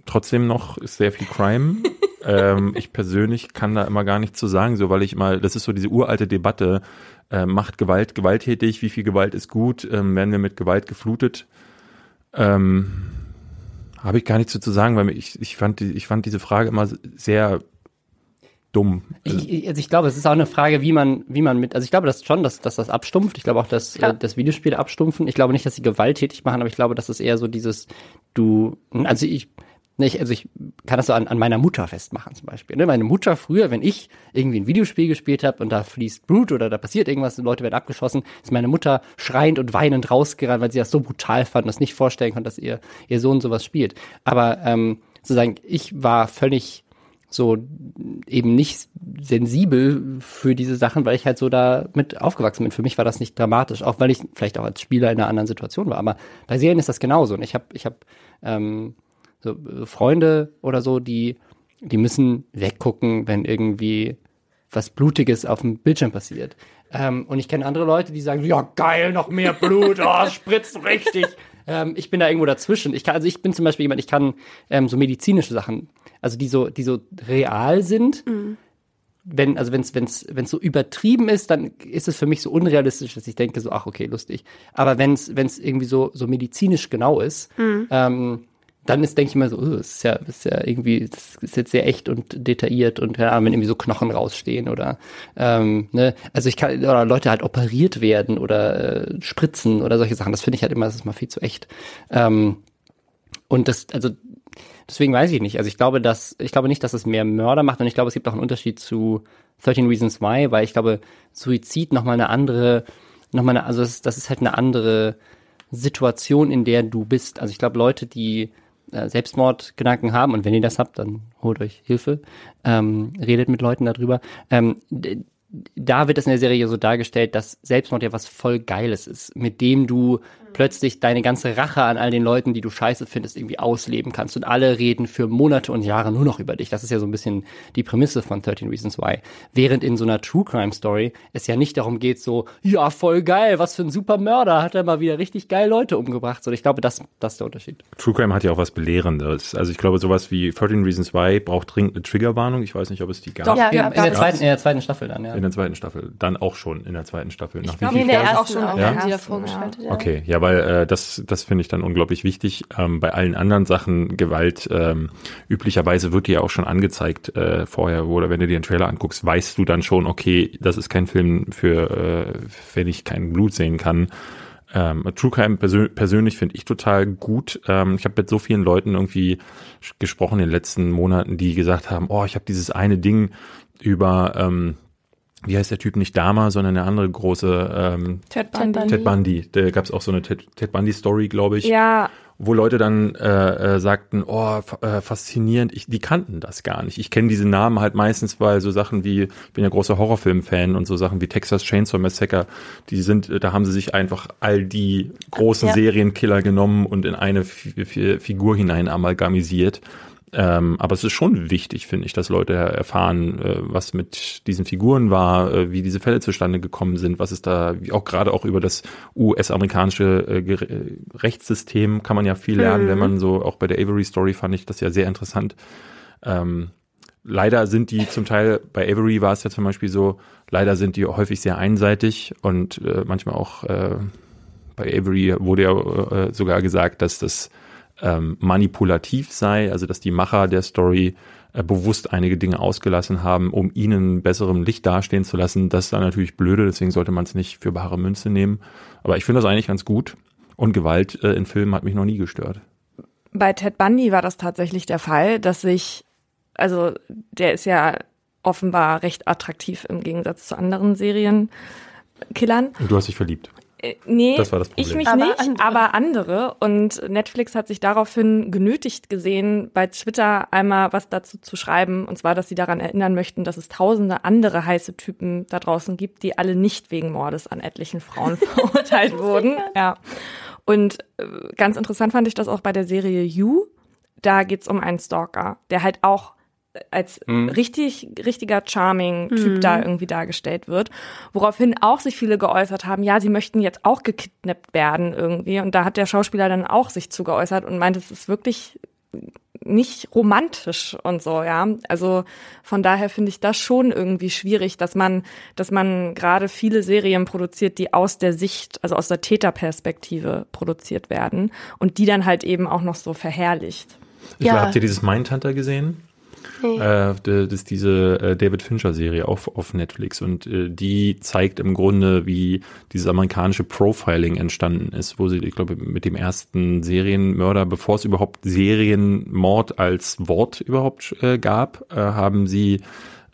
trotzdem noch sehr viel Crime. ähm, ich persönlich kann da immer gar nichts zu sagen, so weil ich mal, das ist so diese uralte Debatte. Äh, macht Gewalt gewalttätig? Wie viel Gewalt ist gut? Ähm, werden wir mit Gewalt geflutet? Ähm, habe ich gar nichts zu sagen, weil ich, ich fand, ich fand diese Frage immer sehr dumm. Ich, ich- also ich glaube, es ist auch eine Frage, wie man, wie man mit, also ich glaube das schon, dass, dass das abstumpft. Ich glaube auch, dass, Klar. äh, dass Videospiele abstumpfen. Ich glaube nicht, dass sie gewalttätig machen, aber ich glaube, dass es eher so dieses, du, also ich, nicht, also ich kann das so an, an meiner Mutter festmachen zum Beispiel. Ne? Meine Mutter früher, wenn ich irgendwie ein Videospiel gespielt habe und da fließt Blut oder da passiert irgendwas und Leute werden abgeschossen, ist meine Mutter schreiend und weinend rausgerannt, weil sie das so brutal fand und das nicht vorstellen konnte, dass ihr, ihr Sohn sowas spielt. Aber ähm, sozusagen, ich war völlig so eben nicht sensibel für diese Sachen, weil ich halt so da mit aufgewachsen bin. Für mich war das nicht dramatisch, auch weil ich vielleicht auch als Spieler in einer anderen Situation war. Aber bei Serien ist das genauso. Und ich habe ich hab, ähm, so äh, Freunde oder so, die die müssen weggucken, wenn irgendwie was Blutiges auf dem Bildschirm passiert. Ähm, und ich kenne andere Leute, die sagen, ja geil, noch mehr Blut, oh, spritzt richtig. Ähm, ich bin da irgendwo dazwischen. Ich kann, also ich bin zum Beispiel jemand, ich kann ähm, so medizinische Sachen, also die so, die so real sind. Wenn, also wenn es wenn's, wenn's so übertrieben ist, dann ist es für mich so unrealistisch, dass ich denke so, ach okay, lustig. Aber wenn es irgendwie so, so medizinisch genau ist, ähm, dann ist, denke ich immer so, oh, das ist ja, das ist ja irgendwie, das ist jetzt sehr echt und detailliert und Ahnung, wenn irgendwie so Knochen rausstehen oder ähm, ne, also ich kann, oder Leute halt operiert werden oder äh, spritzen oder solche Sachen, das finde ich halt immer, das ist mal viel zu echt. Ähm, und das, also deswegen weiß ich nicht. Also ich glaube, dass, ich glaube nicht, dass es mehr Mörder macht und ich glaube, es gibt auch einen Unterschied zu 13 Reasons Why, weil ich glaube, Suizid nochmal eine andere, nochmal eine, also das, das ist halt eine andere Situation, in der du bist. Also ich glaube, Leute, die Selbstmordgedanken haben, und wenn ihr das habt, dann holt euch Hilfe, ähm, redet mit Leuten darüber. Ähm, da wird es in der Serie so dargestellt, dass Selbstmord ja was voll Geiles ist, mit dem du plötzlich deine ganze Rache an all den Leuten, die du scheiße findest, irgendwie ausleben kannst und alle reden für Monate und Jahre nur noch über dich. Das ist ja so ein bisschen die Prämisse von 13 Reasons Why. Während in so einer True Crime Story es ja nicht darum geht, so, ja, voll geil, was für ein super Mörder, hat er mal wieder richtig geil Leute umgebracht. So, ich glaube, das, das ist der Unterschied. True Crime hat ja auch was Belehrendes. Also ich glaube, sowas wie 13 Reasons Why braucht dringend eine Triggerwarnung. Ich weiß nicht, ob es die gab. Doch, ja, in, ja, in, der zweiten, in der zweiten Staffel dann, ja. In der zweiten Staffel. Dann auch schon in der zweiten Staffel. Nach glaub, wie Nee, in der auch ersten schon auch, in der haben sie da vorgeschaltet. Ja. Okay, ja, weil äh, das, das finde ich dann unglaublich wichtig. Ähm, bei allen anderen Sachen, Gewalt, ähm, üblicherweise wird die ja auch schon angezeigt äh, vorher, oder wenn du dir den Trailer anguckst, weißt du dann schon, okay, das ist kein Film für, äh, wenn ich kein Blut sehen kann. Ähm, True Crime persö persönlich finde ich total gut. Ähm, ich habe mit so vielen Leuten irgendwie gesprochen in den letzten Monaten, die gesagt haben, oh, ich habe dieses eine Ding über, ähm, wie heißt der Typ, nicht Dama, sondern eine andere große ähm, Ted Bundy. Ted Bundy. Da gab es auch so eine Ted, Ted Bundy-Story, glaube ich, Ja, wo Leute dann äh, äh, sagten, oh, äh, faszinierend, ich, die kannten das gar nicht. Ich kenne diese Namen halt meistens, weil so Sachen wie, ich bin ja großer Horrorfilm-Fan und so Sachen wie Texas Chainsaw Massacre, die sind, äh, da haben sie sich einfach all die großen Ja. Serienkiller genommen und in eine Fi Fi Figur hinein amalgamisiert. Ähm, aber es ist schon wichtig, finde ich, dass Leute erfahren, äh, was mit diesen Figuren war, äh, wie diese Fälle zustande gekommen sind, was ist da, wie auch gerade auch über das US-amerikanische äh, äh, Rechtssystem kann man ja viel lernen, wenn man so, auch bei der Avery Story fand ich das ja sehr interessant. Ähm, leider sind die zum Teil, bei Avery war es ja zum Beispiel so, leider sind die häufig sehr einseitig und äh, manchmal auch äh, bei Avery wurde ja sogar gesagt, dass das ähm, manipulativ sei, also dass die Macher der Story äh, bewusst einige Dinge ausgelassen haben, um ihnen besserem Licht dastehen zu lassen. Das ist dann natürlich blöde, deswegen sollte man es nicht für bare Münze nehmen. Aber ich finde das eigentlich ganz gut. Und Gewalt äh, in Filmen hat mich noch nie gestört. bei Ted Bundy war das tatsächlich der Fall, dass sich, also der ist ja offenbar recht attraktiv im Gegensatz zu anderen Serienkillern. Und du hast dich verliebt. Äh, Nee, Das war das ich Problem. mich Aber nicht, andere. aber andere. Und Netflix hat sich daraufhin genötigt gesehen, bei Twitter einmal was dazu zu schreiben. Und zwar, dass sie daran erinnern möchten, dass es tausende andere heiße Typen da draußen gibt, die alle nicht wegen Mordes an etlichen Frauen verurteilt wurden. Ja. Und äh, ganz interessant fand ich das auch bei der Serie You. Da geht's um einen Stalker, der halt auch als richtig, richtiger Charming-Typ da irgendwie dargestellt wird. Woraufhin auch sich viele geäußert haben, ja, sie möchten jetzt auch gekidnappt werden irgendwie. Und da hat der Schauspieler dann auch sich zu geäußert und meint, es ist wirklich nicht romantisch und so, ja. Also von daher finde ich das schon irgendwie schwierig, dass man, dass man gerade viele Serien produziert, die aus der Sicht, also aus der Täterperspektive produziert werden und die dann halt eben auch noch so verherrlicht. Ich Ja. glaube, habt ihr dieses Mindhunter gesehen? Nee. Äh, das ist diese äh, David Fincher-Serie auf, auf Netflix und äh, die zeigt im Grunde, wie dieses amerikanische Profiling entstanden ist, wo sie, ich glaube, mit dem ersten Serienmörder, bevor es überhaupt Serienmord als Wort überhaupt äh, gab, äh, haben sie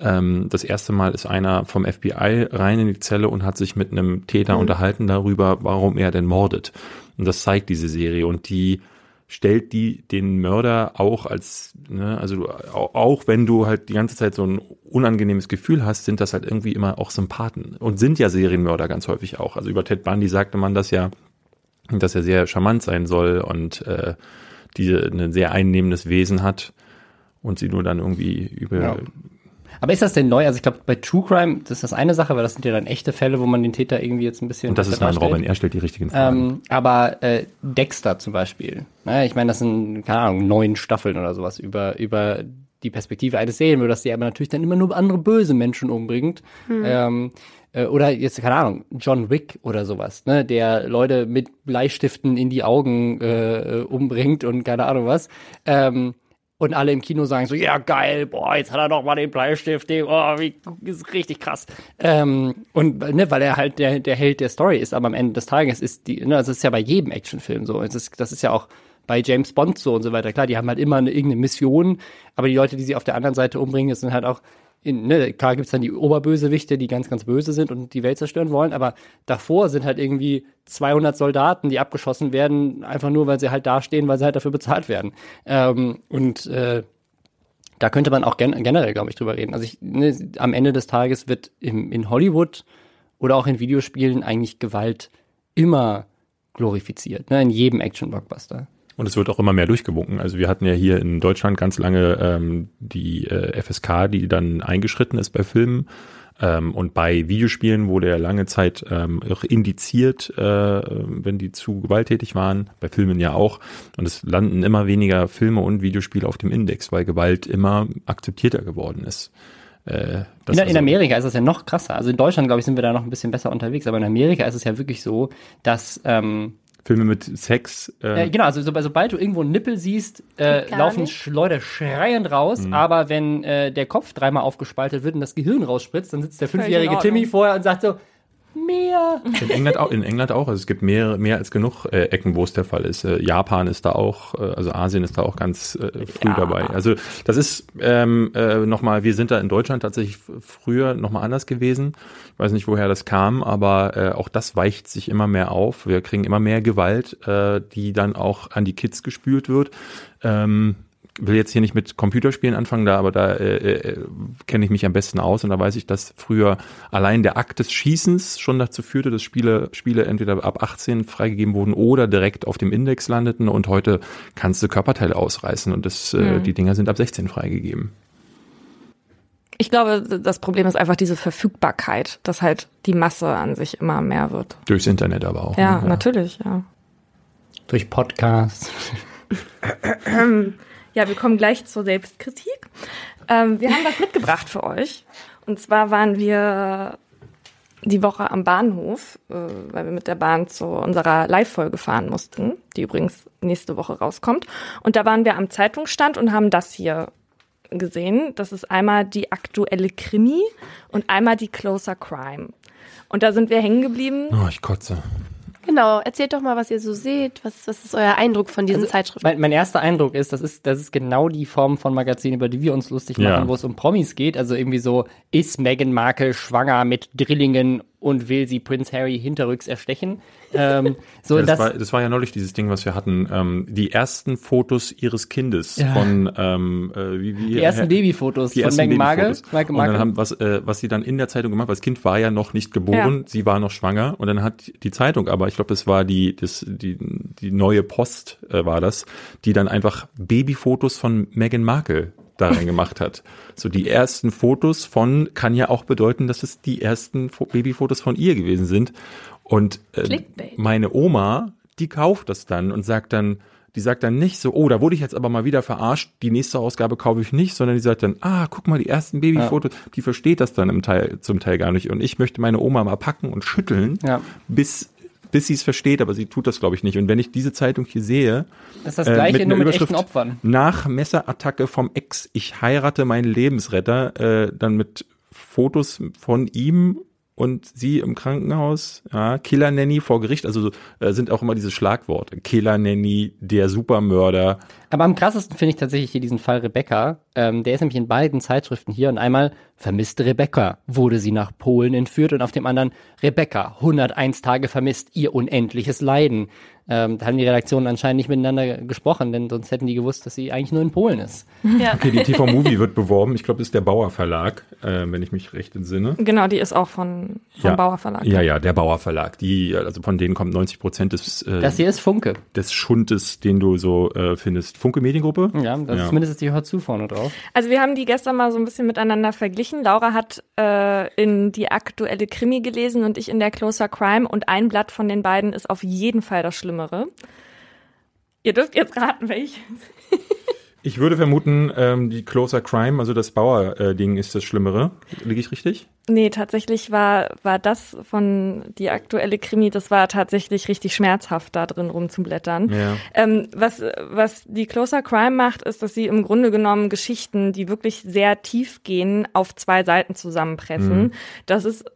ähm, das erste Mal ist einer vom FBI rein in die Zelle und hat sich mit einem Täter unterhalten darüber, warum er denn mordet. Und das zeigt diese Serie und die stellt die den Mörder auch als, ne, also du, au- auch wenn du halt die ganze Zeit so ein unangenehmes Gefühl hast, sind das halt irgendwie immer auch Sympathen und sind ja Serienmörder ganz häufig auch. Also über Ted Bundy sagte man das ja, dass er sehr charmant sein soll und äh, diese ein sehr einnehmendes Wesen hat und sie nur dann irgendwie über Ja. Aber ist das denn neu? Also ich glaube, bei True Crime, das ist das eine Sache, weil das sind ja dann echte Fälle, wo man den Täter irgendwie jetzt ein bisschen und das ist mein darstellt. Robin, er stellt die richtigen Fragen. Ähm, aber äh, Dexter zum Beispiel. Ne? Ich meine, das sind, keine Ahnung, neun Staffeln oder sowas über, über die Perspektive eines Serienmörders, der aber natürlich dann immer nur andere böse Menschen umbringt. Ähm, äh, oder jetzt, keine Ahnung, John Wick oder sowas, ne? der Leute mit Bleistiften in die Augen äh, umbringt und keine Ahnung was. Ähm, und alle im Kino sagen so, ja geil, boah, jetzt hat er doch mal den Bleistift, den, oh, wie ist richtig krass. Ähm, und ne, weil er halt der, der Held der Story ist, aber am Ende des Tages ist die, ne, das ist ja bei jedem Actionfilm so. Es ist, das ist ja auch bei James Bond so und so weiter. Klar, die haben halt immer eine, irgendeine Mission, aber die Leute, die sie auf der anderen Seite umbringen, das sind halt auch in, ne, klar gibt's dann die Oberbösewichte, die ganz, ganz böse sind und die Welt zerstören wollen, aber davor sind halt irgendwie 200 Soldaten, die abgeschossen werden, einfach nur, weil sie halt dastehen, weil sie halt dafür bezahlt werden. Ähm, und äh, da könnte man auch gen generell, glaube ich, drüber reden. Also ich, ne, am Ende des Tages wird im, in Hollywood oder auch in Videospielen eigentlich Gewalt immer glorifiziert, ne? in jedem Action-Blockbuster. Und es wird auch immer mehr durchgewunken. Also wir hatten ja hier in Deutschland ganz lange ähm, die äh, FSK, die dann eingeschritten ist bei Filmen. Ähm, und bei Videospielen wurde ja lange Zeit ähm, auch indiziert, äh, wenn die zu gewalttätig waren. Bei Filmen ja auch. Und es landen immer weniger Filme und Videospiele auf dem Index, weil Gewalt immer akzeptierter geworden ist. Äh, In, also- in Amerika ist das ja noch krasser. Also in Deutschland, glaube ich, sind wir da noch ein bisschen besser unterwegs. Aber in Amerika ist es ja wirklich so, dass ähm, Filme mit Sex. Äh, Äh, genau, also so, sobald du irgendwo einen Nippel siehst, äh, laufen nicht. Leute schreiend raus, Mhm. aber wenn äh, der Kopf dreimal aufgespaltet wird und das Gehirn rausspritzt, dann sitzt der fünfjährige. Timmy vorher und sagt so, mehr. In England auch, in England auch. Also es gibt mehr, mehr als genug äh, Ecken, wo es der Fall ist. Äh, Japan ist da auch, äh, also Asien ist da auch ganz äh, früh Ja. dabei. Also das ist ähm, äh, nochmal, wir sind da in Deutschland tatsächlich früher nochmal anders gewesen. Ich weiß nicht, woher das kam, aber äh, auch das weicht sich immer mehr auf. Wir kriegen immer mehr Gewalt, äh, die dann auch an die Kids gespült wird. Ähm, will jetzt hier nicht mit Computerspielen anfangen, da, aber da äh, äh, kenne ich mich am besten aus und da weiß ich, dass früher allein der Akt des Schießens schon dazu führte, dass Spiele, Spiele entweder ab 18 freigegeben wurden oder direkt auf dem Index landeten und heute kannst du Körperteile ausreißen und das, äh, Mhm. die Dinger sind ab 16 freigegeben. Ich glaube, das Problem ist einfach diese Verfügbarkeit, dass halt die Masse an sich immer mehr wird. Durchs Internet aber auch. Ja, ne? natürlich, ja. Durch Podcasts. Ja, wir kommen gleich zur Selbstkritik. Ähm, wir haben was mitgebracht für euch. Und zwar waren wir die Woche am Bahnhof, äh, weil wir mit der Bahn zu unserer Live-Folge fahren mussten, die übrigens nächste Woche rauskommt. Und da waren wir am Zeitungsstand und haben das hier gesehen. Das ist einmal die aktuelle Krimi und einmal die Closer Crime. Und da sind wir hängen geblieben. Oh, ich kotze. Genau, erzählt doch mal, was ihr so seht. Was, was ist euer Eindruck von diesen Zeitschriften? Mein, mein erster Eindruck ist, das ist, das ist genau die Form von Magazin, über die wir uns lustig machen, Ja. wo es um Promis geht. Also irgendwie so, ist Meghan Markle schwanger mit Drillingen und will sie Prince Harry hinterrücks erstechen? ähm, so, Ja, das, das, war, das war ja neulich dieses Ding, was wir hatten. Ähm, die ersten Fotos ihres Kindes Ja. von ähm, äh, wie, wie die ersten Babyfotos die von ersten Meghan Markle. Meghan Und Markle. dann haben was, äh, was sie dann in der Zeitung gemacht, weil das Kind war ja noch nicht geboren, sie war noch schwanger und dann hat die Zeitung, aber ich glaube, das war die, das, die, die neue Post äh, war das, die dann einfach Babyfotos von Meghan Markle darin gemacht hat. So die ersten Fotos von kann ja auch bedeuten, dass es die ersten Fo Babyfotos von ihr gewesen sind. Und äh, meine Oma, die kauft das dann und sagt dann, die sagt dann nicht so, oh, da wurde ich jetzt aber mal wieder verarscht, die nächste Ausgabe kaufe ich nicht, sondern die sagt dann, ah, guck mal, die ersten Babyfotos, die versteht das dann im Teil, zum Teil gar nicht. Und ich möchte meine Oma mal packen und schütteln, Ja. bis, bis sie es versteht, aber sie tut das, glaube ich, nicht. Und wenn ich diese Zeitung hier sehe, das ist das äh, gleiche, einer nur mit Überschrift, echten Opfern. Nach Messerattacke vom Ex, ich heirate meinen Lebensretter, äh, dann mit Fotos von ihm und sie im Krankenhaus, ja, Killer Nanny vor Gericht, also äh, sind auch immer diese Schlagworte. Killer Nanny, der Supermörder. Aber am krassesten finde ich tatsächlich hier diesen Fall Rebecca. Ähm, der ist nämlich in beiden Zeitschriften hier und einmal vermisste Rebecca, wurde sie nach Polen entführt und auf dem anderen Rebecca, 101 Tage vermisst, ihr unendliches Leiden. Ähm, da haben die Redaktionen anscheinend nicht miteinander gesprochen, denn sonst hätten die gewusst, dass sie eigentlich nur in Polen ist. Ja. Okay, die TV-Movie wird beworben. Ich glaube, das ist der Bauer Verlag, äh, wenn ich mich recht entsinne. Genau, die ist auch von, vom Ja. Bauer Verlag. Ja, ja, der Bauer Verlag. Die, also von denen kommt 90 Prozent des, äh, Das hier ist Funke. des Schundes, den du so äh, findest. Funke Mediengruppe? Ja, das Ja. ist zumindest die Hör zu vorne drauf. Also wir haben die gestern mal so ein bisschen miteinander verglichen. Laura hat äh, in die aktuelle Krimi gelesen und ich in der Closer Crime und ein Blatt von den beiden ist auf jeden Fall das Schlimmere. Ihr dürft jetzt raten, welches. Ich würde vermuten, ähm, die Closer Crime, also das Bauer-Ding, ist das Schlimmere. Liege ich richtig? Nee, tatsächlich war, war das von die aktuelle Krimi, das war tatsächlich richtig schmerzhaft, da drin rumzublättern. Ja. Ähm, was, was die Closer Crime macht, ist, dass sie im Grunde genommen Geschichten, die wirklich sehr tief gehen, auf zwei Seiten zusammenpressen. Das ist äh,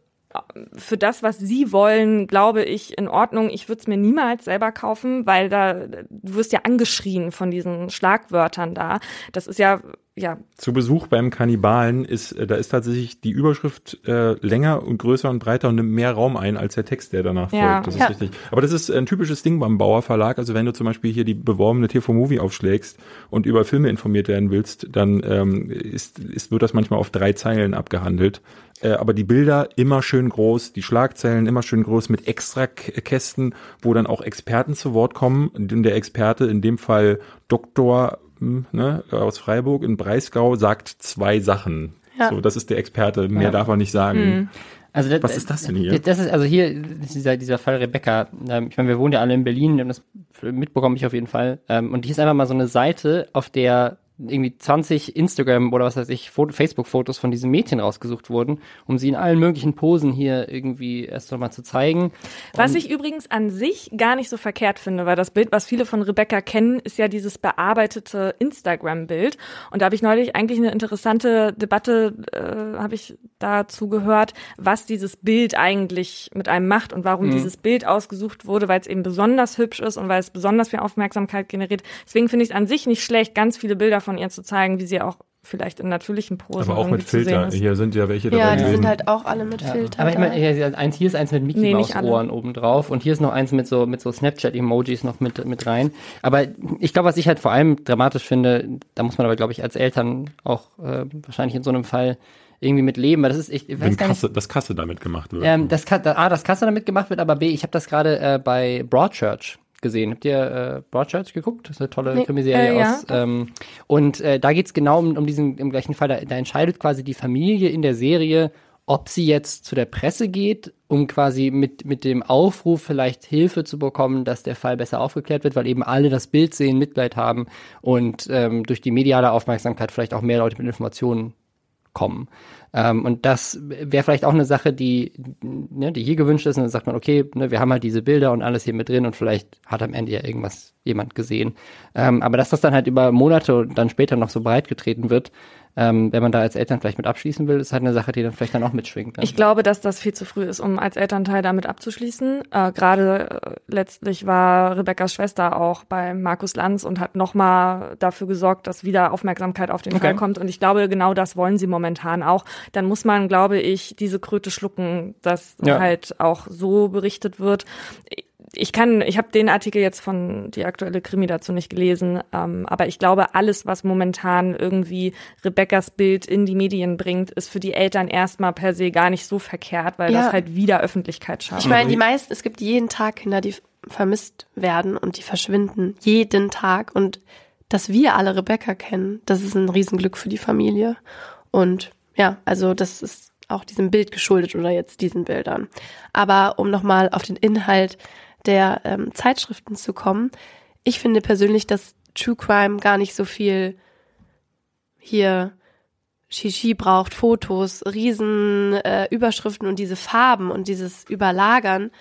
für das, was sie wollen, glaube ich, in Ordnung. Ich würde es mir niemals selber kaufen, weil da, du wirst ja angeschrien von diesen Schlagwörtern da. Das ist ja ja, Zu Besuch beim Kannibalen ist, äh, da ist tatsächlich die Überschrift äh, länger und größer und breiter und nimmt mehr Raum ein als der Text, der danach Ja. folgt. Das Ja. ist richtig. Aber das ist ein typisches Ding beim Bauer Verlag. Also wenn du zum Beispiel hier die beworbene TV-Movie aufschlägst und über Filme informiert werden willst, dann ähm, ist, ist, wird das manchmal auf drei Zeilen abgehandelt. Äh, aber die Bilder immer schön groß, die Schlagzeilen immer schön groß mit extra K- Kästen, wo dann auch Experten zu Wort kommen. Der Experte, in dem Fall Doktor hm, ne, aus Freiburg in Breisgau, sagt zwei Sachen. Ja. So, das ist der Experte, mehr Ja. darf er nicht sagen. Also das, Was ist das denn hier? Das ist also hier dieser, dieser Fall Rebecca. Ähm, ich meine, wir wohnen ja alle in Berlin, wir haben das mitbekommen, ich auf jeden Fall. Ähm, und hier ist einfach mal so eine Seite, auf der irgendwie 20 Instagram oder was weiß ich, Foto- Facebook-Fotos von diesem Mädchen rausgesucht wurden, um sie in allen möglichen Posen hier irgendwie erst nochmal zu zeigen. Was ich übrigens an sich gar nicht so verkehrt finde, weil das Bild, was viele von Rebecca kennen, ist ja dieses bearbeitete Instagram-Bild. Und da habe ich neulich eigentlich eine interessante Debatte, äh, habe ich dazu gehört, was dieses Bild eigentlich mit einem macht und warum dieses Bild ausgesucht wurde, weil es eben besonders hübsch ist und weil es besonders viel Aufmerksamkeit generiert. Deswegen finde ich es an sich nicht schlecht, ganz viele Bilder von ihr zu zeigen, wie sie auch vielleicht in natürlichen Posen Aber auch mit Filter. Hier sind ja welche dabei. Ja, die gewesen. sind halt auch alle mit Filter. Aber ich meine, hier, eins, hier ist eins mit Mickey Nee, Maus. Ohren oben drauf und hier ist noch eins mit so mit so Snapchat-Emojis noch mit mit rein. Aber ich glaube, was ich halt vor allem dramatisch finde, da muss man aber glaube ich als Eltern auch äh, wahrscheinlich in so einem Fall irgendwie mit leben, weil das ist ich, ich weiß Wenn gar nicht, Kasse, das Kasse damit gemacht wird. ähm, das A, das Kasse damit gemacht wird, aber B, ich habe das gerade äh, bei Broadchurch gesehen. Habt ihr äh, Broadchurch geguckt? Das ist eine tolle Nee. Krimiserie Äh, ja, aus. Ähm, und äh, da geht's genau um, um diesen im gleichen Fall. Da, da entscheidet quasi die Familie in der Serie, ob sie jetzt zu der Presse geht, um quasi mit, mit dem Aufruf vielleicht Hilfe zu bekommen, dass der Fall besser aufgeklärt wird, weil eben alle das Bild sehen, Mitleid haben und ähm, durch die mediale Aufmerksamkeit vielleicht auch mehr Leute mit Informationen kommen. Ähm, und das wäre vielleicht auch eine Sache, die, ne, die hier gewünscht ist. Und dann sagt man, okay, ne, wir haben halt diese Bilder und alles hier mit drin und vielleicht hat am Ende ja irgendwas jemand gesehen. Ähm, aber dass das dann halt über Monate und dann später noch so breit getreten wird, ähm, wenn man da als Eltern vielleicht mit abschließen will, ist halt eine Sache, die dann vielleicht dann auch mitschwingt. Ne? Ich glaube, dass das viel zu früh ist, um als Elternteil damit abzuschließen. Äh, Gerade äh, letztlich war Rebecca's Schwester auch bei Markus Lanz und hat nochmal dafür gesorgt, dass wieder Aufmerksamkeit auf den Okay. Fall kommt. Und ich glaube, genau das wollen sie momentan auch. Dann muss man, glaube ich, diese Kröte schlucken, dass Ja. halt auch so berichtet wird. Ich kann, ich habe den Artikel jetzt von die aktuelle Krimi dazu nicht gelesen, ähm, aber ich glaube, alles, was momentan irgendwie Rebecca's Bild in die Medien bringt, ist für die Eltern erstmal per se gar nicht so verkehrt, weil Ja. das halt wieder Öffentlichkeit schafft. Ich meine, die meisten, es gibt jeden Tag Kinder, die vermisst werden und die verschwinden. Jeden Tag. Und dass wir alle Rebecca kennen, das ist ein Riesenglück für die Familie. Und ja, also das ist auch diesem Bild geschuldet oder jetzt diesen Bildern. Aber um nochmal auf den Inhalt der ähm, Zeitschriften zu kommen, ich finde persönlich, dass True Crime gar nicht so viel hier Shishi braucht, Fotos, riesen äh, Überschriften und diese Farben und dieses Überlagern,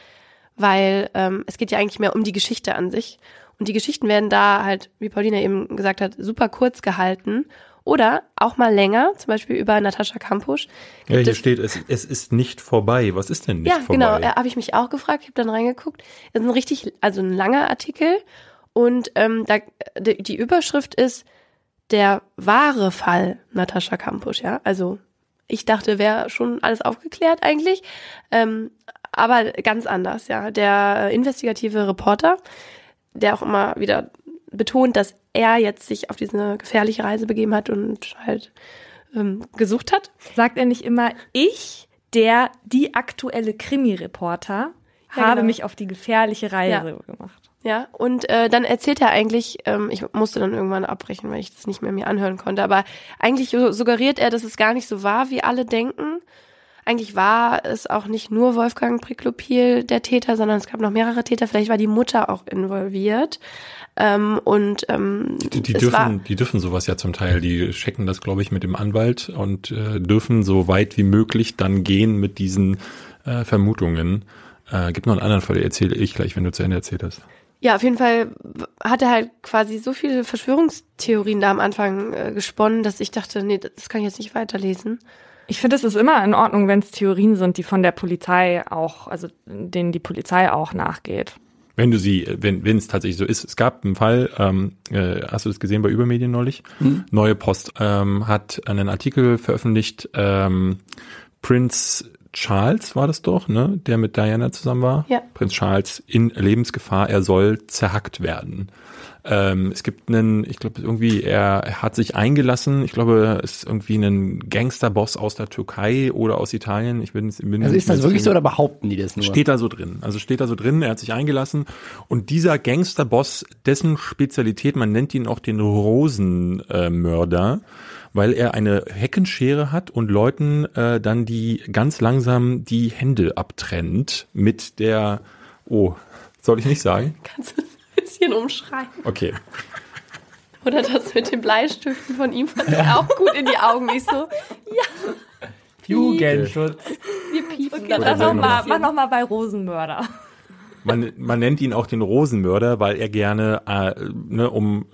weil ähm, es geht ja eigentlich mehr um die Geschichte an sich. Und die Geschichten werden da halt, wie Paulina eben gesagt hat, super kurz gehalten oder auch mal länger, zum Beispiel über Natascha Kampusch. Ja, hier steht, es, es ist nicht vorbei. Was ist denn nicht ja, vorbei? genau, äh, habe ich mich auch gefragt, ich habe dann reingeguckt. Es ist ein richtig, also ein langer Artikel und ähm, da, die die Überschrift ist der wahre Fall Natascha Kampusch, ja. Also ich dachte, wäre schon alles aufgeklärt eigentlich, ähm, aber ganz anders, ja. Der äh, investigative Reporter, der auch immer wieder betont, dass er jetzt sich auf diese gefährliche Reise begeben hat und halt ähm, gesucht hat. Sagt er nicht immer, ich, der, die aktuelle Krimi-Reporter, Ja, habe genau. mich auf die gefährliche Reise gemacht. Ja, und äh, dann erzählt er eigentlich, ähm, ich musste dann irgendwann abbrechen, weil ich das nicht mehr mir anhören konnte, aber eigentlich su- suggeriert er, dass es gar nicht so war, wie alle denken. Eigentlich war es auch nicht nur Wolfgang Priklopil der Täter, sondern es gab noch mehrere Täter. Vielleicht war die Mutter auch involviert. Ähm, und ähm, Die, die, war, dürfen, die dürfen sowas ja zum Teil. Die checken das, glaube ich, mit dem Anwalt und äh, dürfen so weit wie möglich dann gehen mit diesen äh, Vermutungen. Äh, gibt noch einen anderen Fall, den erzähle ich gleich, wenn du zu Ende erzählt hast. Ja, auf jeden Fall hat er halt quasi so viele Verschwörungstheorien da am Anfang äh, gesponnen, dass ich dachte, nee, das kann ich jetzt nicht weiterlesen. Ich finde, es ist immer in Ordnung, wenn es Theorien sind, die von der Polizei auch, also denen die Polizei auch nachgeht. Wenn du sie, wenn wenn es tatsächlich so ist. Es gab einen Fall, ähm, äh, hast du das gesehen bei Übermedien neulich? Hm. Neue Post ähm, hat einen Artikel veröffentlicht, ähm, Prince Charles war das doch, ne, der mit Diana zusammen war. Ja. Prinz Charles in Lebensgefahr, er soll zerhackt werden. Ähm, es gibt einen, ich glaube irgendwie, er, hat sich eingelassen. Ich glaube, es ist irgendwie ein Gangsterboss aus der Türkei oder aus Italien. Ich bin, bin Also ist das wirklich so oder behaupten die das nur? Steht da so drin. Also steht da so drin, er hat sich eingelassen. Und dieser Gangsterboss, dessen Spezialität, man nennt ihn auch den Rosenmörder, weil er eine Heckenschere hat und Leuten äh, dann die ganz langsam die Hände abtrennt mit der, oh, soll ich nicht sagen? Kannst du bisschen umschreiben? Okay. Oder das mit den Bleistiften von ihm fand ich auch gut in die Augen. Ich so, Jugendschutz. wir piepen Okay, dann Oder dann so noch mal, noch- mach noch mal bei Rosenmörder. Man, man nennt ihn auch den Rosenmörder, weil er gerne, äh, ne, um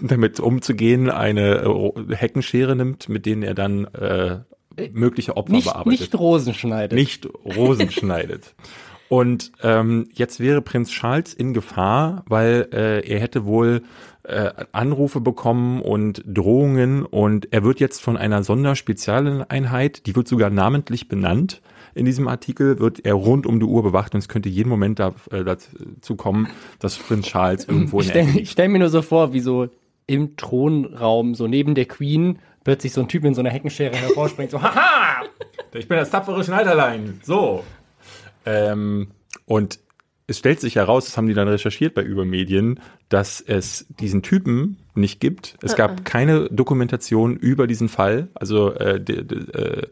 damit umzugehen, eine äh, Heckenschere nimmt, mit denen er dann äh, mögliche Opfer Nicht, bearbeitet. nicht Rosen schneidet. nicht Rosen schneidet. Und ähm, jetzt wäre Prinz Charles in Gefahr, weil äh, er hätte wohl äh, Anrufe bekommen und Drohungen und er wird jetzt von einer Sonderspezialeinheit, die wird sogar namentlich benannt. In diesem Artikel wird er rund um die Uhr bewacht und es könnte jeden Moment da, äh, dazu kommen, dass Prinz Charles irgendwo Ich in der stelle stell mir nur so vor, wie so im Thronraum, so neben der Queen, plötzlich so ein Typ in so einer Heckenschere hervorspringt, so, haha! Ich bin das tapfere Schneiderlein. So. Ähm, und es stellt sich heraus, das haben die dann recherchiert bei Übermedien, dass es diesen Typen nicht gibt. Es gab keine Dokumentation über diesen Fall. Also äh, de, de, äh,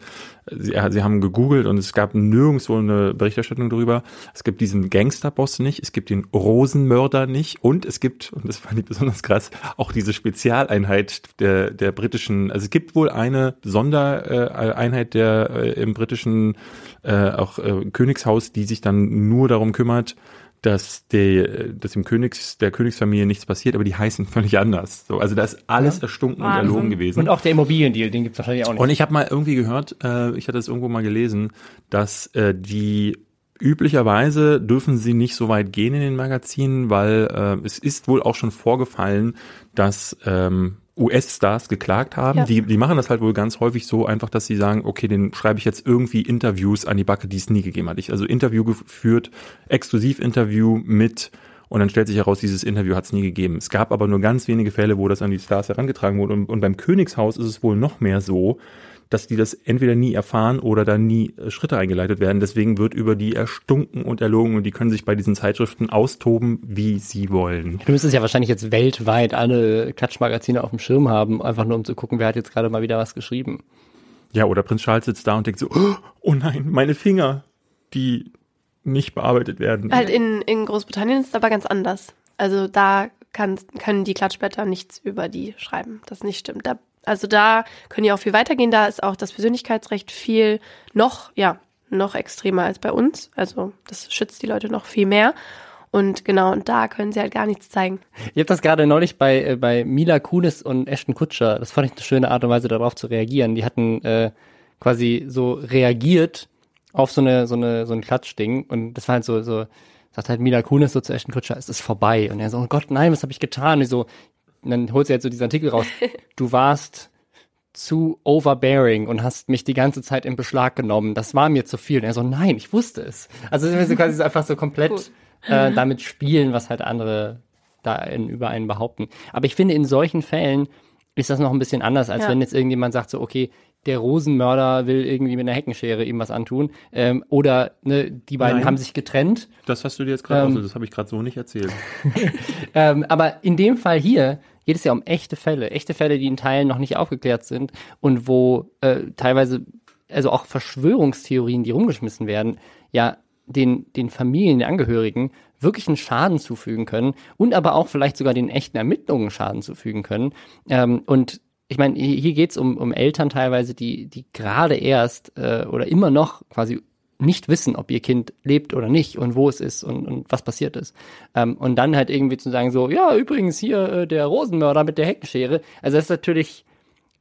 sie, sie haben gegoogelt und es gab nirgendwo eine Berichterstattung darüber. Es gibt diesen Gangsterboss nicht, es gibt den Rosenmörder nicht und es gibt, und das fand ich besonders krass, auch diese Spezialeinheit der, der britischen, also es gibt wohl eine Sondereinheit der äh, im britischen äh, auch äh, Königshaus, die sich dann nur darum kümmert, dass, der, dass dem Königs, der Königsfamilie nichts passiert, aber die heißen völlig anders. So, also da ist alles erstunken und Wahnsinn. erlogen gewesen. Und auch der Immobiliendeal, den gibt's wahrscheinlich auch nicht. Und ich habe mal irgendwie gehört, äh, ich hatte es irgendwo mal gelesen, dass äh, die üblicherweise dürfen sie nicht so weit gehen in den Magazinen, weil äh, es ist wohl auch schon vorgefallen, dass ähm, US-Stars geklagt haben. Ja. Die, die machen das halt wohl ganz häufig so einfach, dass sie sagen, okay, den schreibe ich jetzt irgendwie Interviews an die Backe, die es nie gegeben hat. Ich also Interview geführt, Exklusivinterview mit und dann stellt sich heraus, dieses Interview hat es nie gegeben. Es gab aber nur ganz wenige Fälle, wo das an die Stars herangetragen wurde. Und, und beim Königshaus ist es wohl noch mehr so, dass die das entweder nie erfahren oder da nie äh, Schritte eingeleitet werden. Deswegen wird über die erstunken und erlogen und die können sich bei diesen Zeitschriften austoben, wie sie wollen. Du müsstest ja wahrscheinlich jetzt weltweit alle Klatschmagazine auf dem Schirm haben, einfach nur um zu gucken, wer hat jetzt gerade mal wieder was geschrieben. Ja, oder Prinz Charles sitzt da und denkt so, oh nein, meine Finger, die nicht bearbeitet werden. Halt in, in Großbritannien ist es aber ganz anders. Also da kann, können die Klatschblätter nichts über die schreiben. Das nicht stimmt. Da, also da können die auch viel weitergehen. Da ist auch das Persönlichkeitsrecht viel noch, ja, noch extremer als bei uns. Also das schützt die Leute noch viel mehr. Und genau, und da können sie halt gar nichts zeigen. Ich habe das gerade neulich bei, äh, bei Mila Kunis und Ashton Kutscher, das fand ich eine schöne Art und Weise, darauf zu reagieren. Die hatten äh, quasi so reagiert auf so eine, so eine, so ein Klatschding und das war halt so, so, sagt halt Mila Kunis so zu Ashton Kutscher, es ist vorbei. Und er so, oh Gott, nein, was habe ich getan? Und, ich so, und dann holt sie halt so diesen Artikel raus. Du warst zu overbearing und hast mich die ganze Zeit in Beschlag genommen. Das war mir zu viel. Und er so, nein, ich wusste es. Also es ist quasi so einfach so komplett äh, damit spielen, was halt andere da in, über einen behaupten. Aber ich finde, in solchen Fällen ist das noch ein bisschen anders, als Ja. wenn jetzt irgendjemand sagt so, okay, der Rosenmörder will irgendwie mit einer Heckenschere ihm was antun. Ähm, oder ne, die beiden Nein. haben sich getrennt. Das hast du dir jetzt gerade Ähm, aus, das habe ich gerade so nicht erzählt. Ähm, aber in dem Fall hier geht es ja um echte Fälle. Echte Fälle, die in Teilen noch nicht aufgeklärt sind und wo äh, teilweise, also auch Verschwörungstheorien, die rumgeschmissen werden, ja den, den Familien, den Angehörigen wirklich einen Schaden zufügen können und aber auch vielleicht sogar den echten Ermittlungen Schaden zufügen können. Ähm, und ich meine, hier geht's um, um Eltern teilweise, die, die gerade erst äh, oder immer noch quasi nicht wissen, ob ihr Kind lebt oder nicht und wo es ist und, und was passiert ist. Ähm, und dann halt irgendwie zu sagen, so, ja, übrigens hier äh, der Rosenmörder mit der Heckenschere. Also das ist natürlich,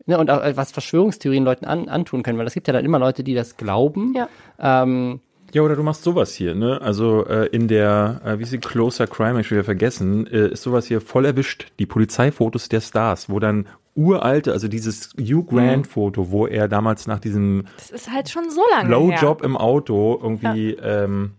ne, und auch äh, was Verschwörungstheorien Leuten an, antun können, weil es gibt ja dann immer Leute, die das glauben. Ja. Ähm, Ja, oder du machst sowas hier, ne? Also äh, in der, äh, wie sie Closer Crime, hab ich wieder vergessen, äh, ist sowas hier voll erwischt. Die Polizeifotos der Stars, wo dann uralte, also dieses Hugh Grant Foto, wo er damals nach diesem Das ist halt schon so lange her. Blowjob im Auto irgendwie ähm,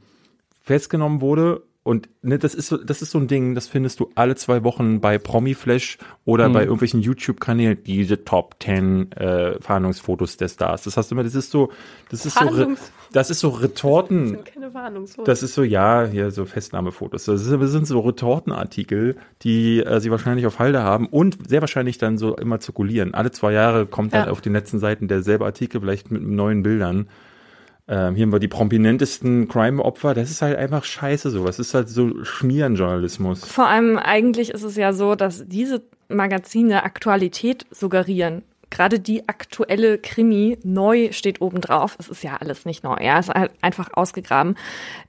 festgenommen wurde. Und ne, das ist so, das ist so ein Ding, das findest du alle zwei Wochen bei Promiflash oder bei irgendwelchen YouTube-Kanälen, diese Top 10 äh, Fahndungsfotos der Stars. Das hast du immer, das ist so, das ist so, das ist so Retorten. Keine Warnung. So. Das ist so, ja, hier so Festnahmefotos. Das, ist, das sind so Retortenartikel, die äh, sie wahrscheinlich auf Halde haben und sehr wahrscheinlich dann so immer zirkulieren. Alle zwei Jahre kommt dann Ja. auf den letzten Seiten derselbe Artikel, vielleicht mit neuen Bildern. Ähm, hier haben wir die prominentesten Crime-Opfer. Das ist halt einfach scheiße sowas. Das ist halt so Schmierenjournalismus. Vor allem eigentlich ist es ja so, dass diese Magazine Aktualität suggerieren. Gerade die aktuelle Krimi neu steht oben drauf. Es ist ja alles nicht neu. Ja, es ist halt einfach ausgegraben.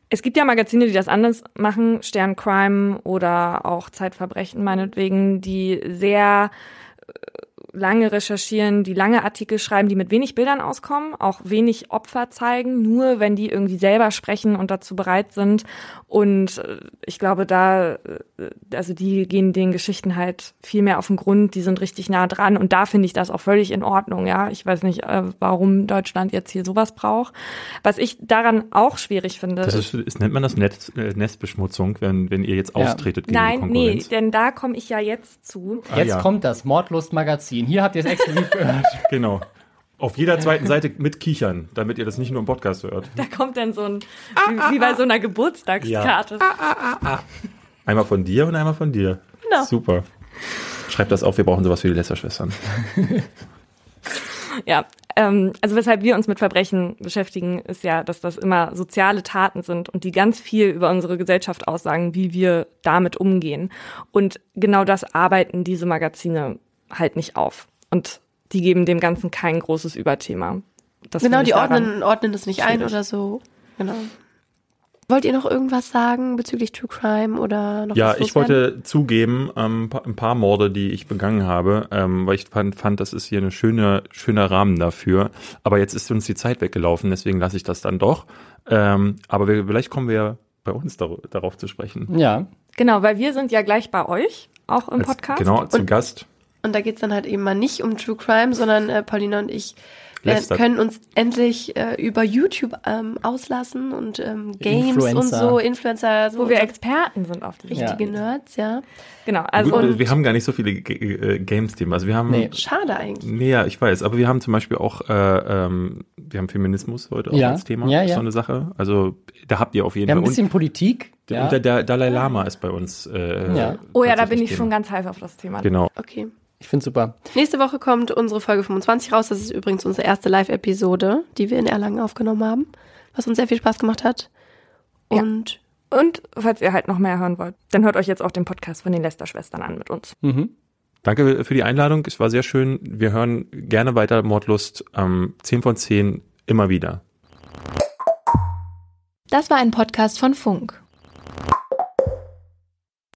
Es gibt ja Magazine, die das anders machen, Stern Crime oder auch Zeitverbrechen meinetwegen, die sehr äh, lange recherchieren, die lange Artikel schreiben, die mit wenig Bildern auskommen, auch wenig Opfer zeigen, nur wenn die irgendwie selber sprechen und dazu bereit sind. Und äh, ich glaube, da, äh, also die gehen den Geschichten halt viel mehr auf den Grund, die sind richtig nah dran und da finde ich das auch völlig in Ordnung, ja. Ich weiß nicht, äh, warum Deutschland jetzt hier sowas braucht. Was ich daran auch schwierig finde, Das ist, ist nennt man das Netz, äh, Nestbeschmutzung, wenn, wenn ihr jetzt Ja. austretet gegen die Nein, nee, Konkurrenz. denn da komme ich ja jetzt zu. Ah, Jetzt ja. kommt das Mordlust-Magazin. Hier habt ihr es exklusiv gehört. Genau. Auf jeder zweiten Seite mit Kichern, damit ihr das nicht nur im Podcast hört. Da kommt dann so ein, wie, wie bei so einer Geburtstagskarte. Einmal von dir und einmal von dir. Genau. Super. Schreibt das auf, wir brauchen sowas für die Lästerschwestern. Ja, ähm, also weshalb wir uns mit Verbrechen beschäftigen, ist ja, dass das immer soziale Taten sind und die ganz viel über unsere Gesellschaft aussagen, wie wir damit umgehen. Und genau das arbeiten diese Magazine halt nicht auf. Und die geben dem Ganzen kein großes Überthema. Das genau, die ordnen, ordnen das nicht ein schwierig. oder so. Genau. Wollt ihr noch irgendwas sagen bezüglich True Crime oder noch Ja, was ich wollte zugeben, ähm, ein paar Morde, die ich begangen habe, ähm, weil ich fand, fand, das ist hier ein schöner, schöner Rahmen dafür. Aber jetzt ist uns die Zeit weggelaufen, deswegen lasse ich das dann doch. Ähm, aber wir, vielleicht kommen wir bei uns dar darauf zu sprechen. Ja. Genau, weil wir sind ja gleich bei euch, auch im Als- Podcast. Genau, zu Und- Gast. Und da geht's dann halt eben mal nicht um True Crime, sondern äh, Paulina und ich äh, können uns endlich äh, über YouTube ähm, auslassen und ähm, Games und Influencer. so, Influencer, so Wo wir so Experten sind auf die richtige Ja. Nerds, ja. Genau, also Gut, wir haben gar nicht so viele G- äh, Games-Themen. Also wir haben Nee. Schade eigentlich. Nee, ja, ich weiß, aber wir haben zum Beispiel auch, äh, ähm, wir haben Feminismus heute auch Ja. als Thema. Ja, ist ja. so eine Sache. Also da habt ihr auf jeden Wir haben Fall. ein bisschen Politik. und, Ja. und der, der Dalai Lama ist bei uns. Äh, Ja. oh ja, da bin ich Thema. schon ganz heiß auf das Thema. Genau. Okay. Ich finde super. Nächste Woche kommt unsere Folge 25 raus. Das ist übrigens unsere erste Live-Episode, die wir in Erlangen aufgenommen haben, was uns sehr viel Spaß gemacht hat. Ja. Und Und falls ihr halt noch mehr hören wollt, dann hört euch jetzt auch den Podcast von den Lester-Schwestern an mit uns. Mhm. Danke für die Einladung. Es war sehr schön. Wir hören gerne weiter Mordlust. Ähm, 10 von 10 immer wieder. Das war ein Podcast von Funk.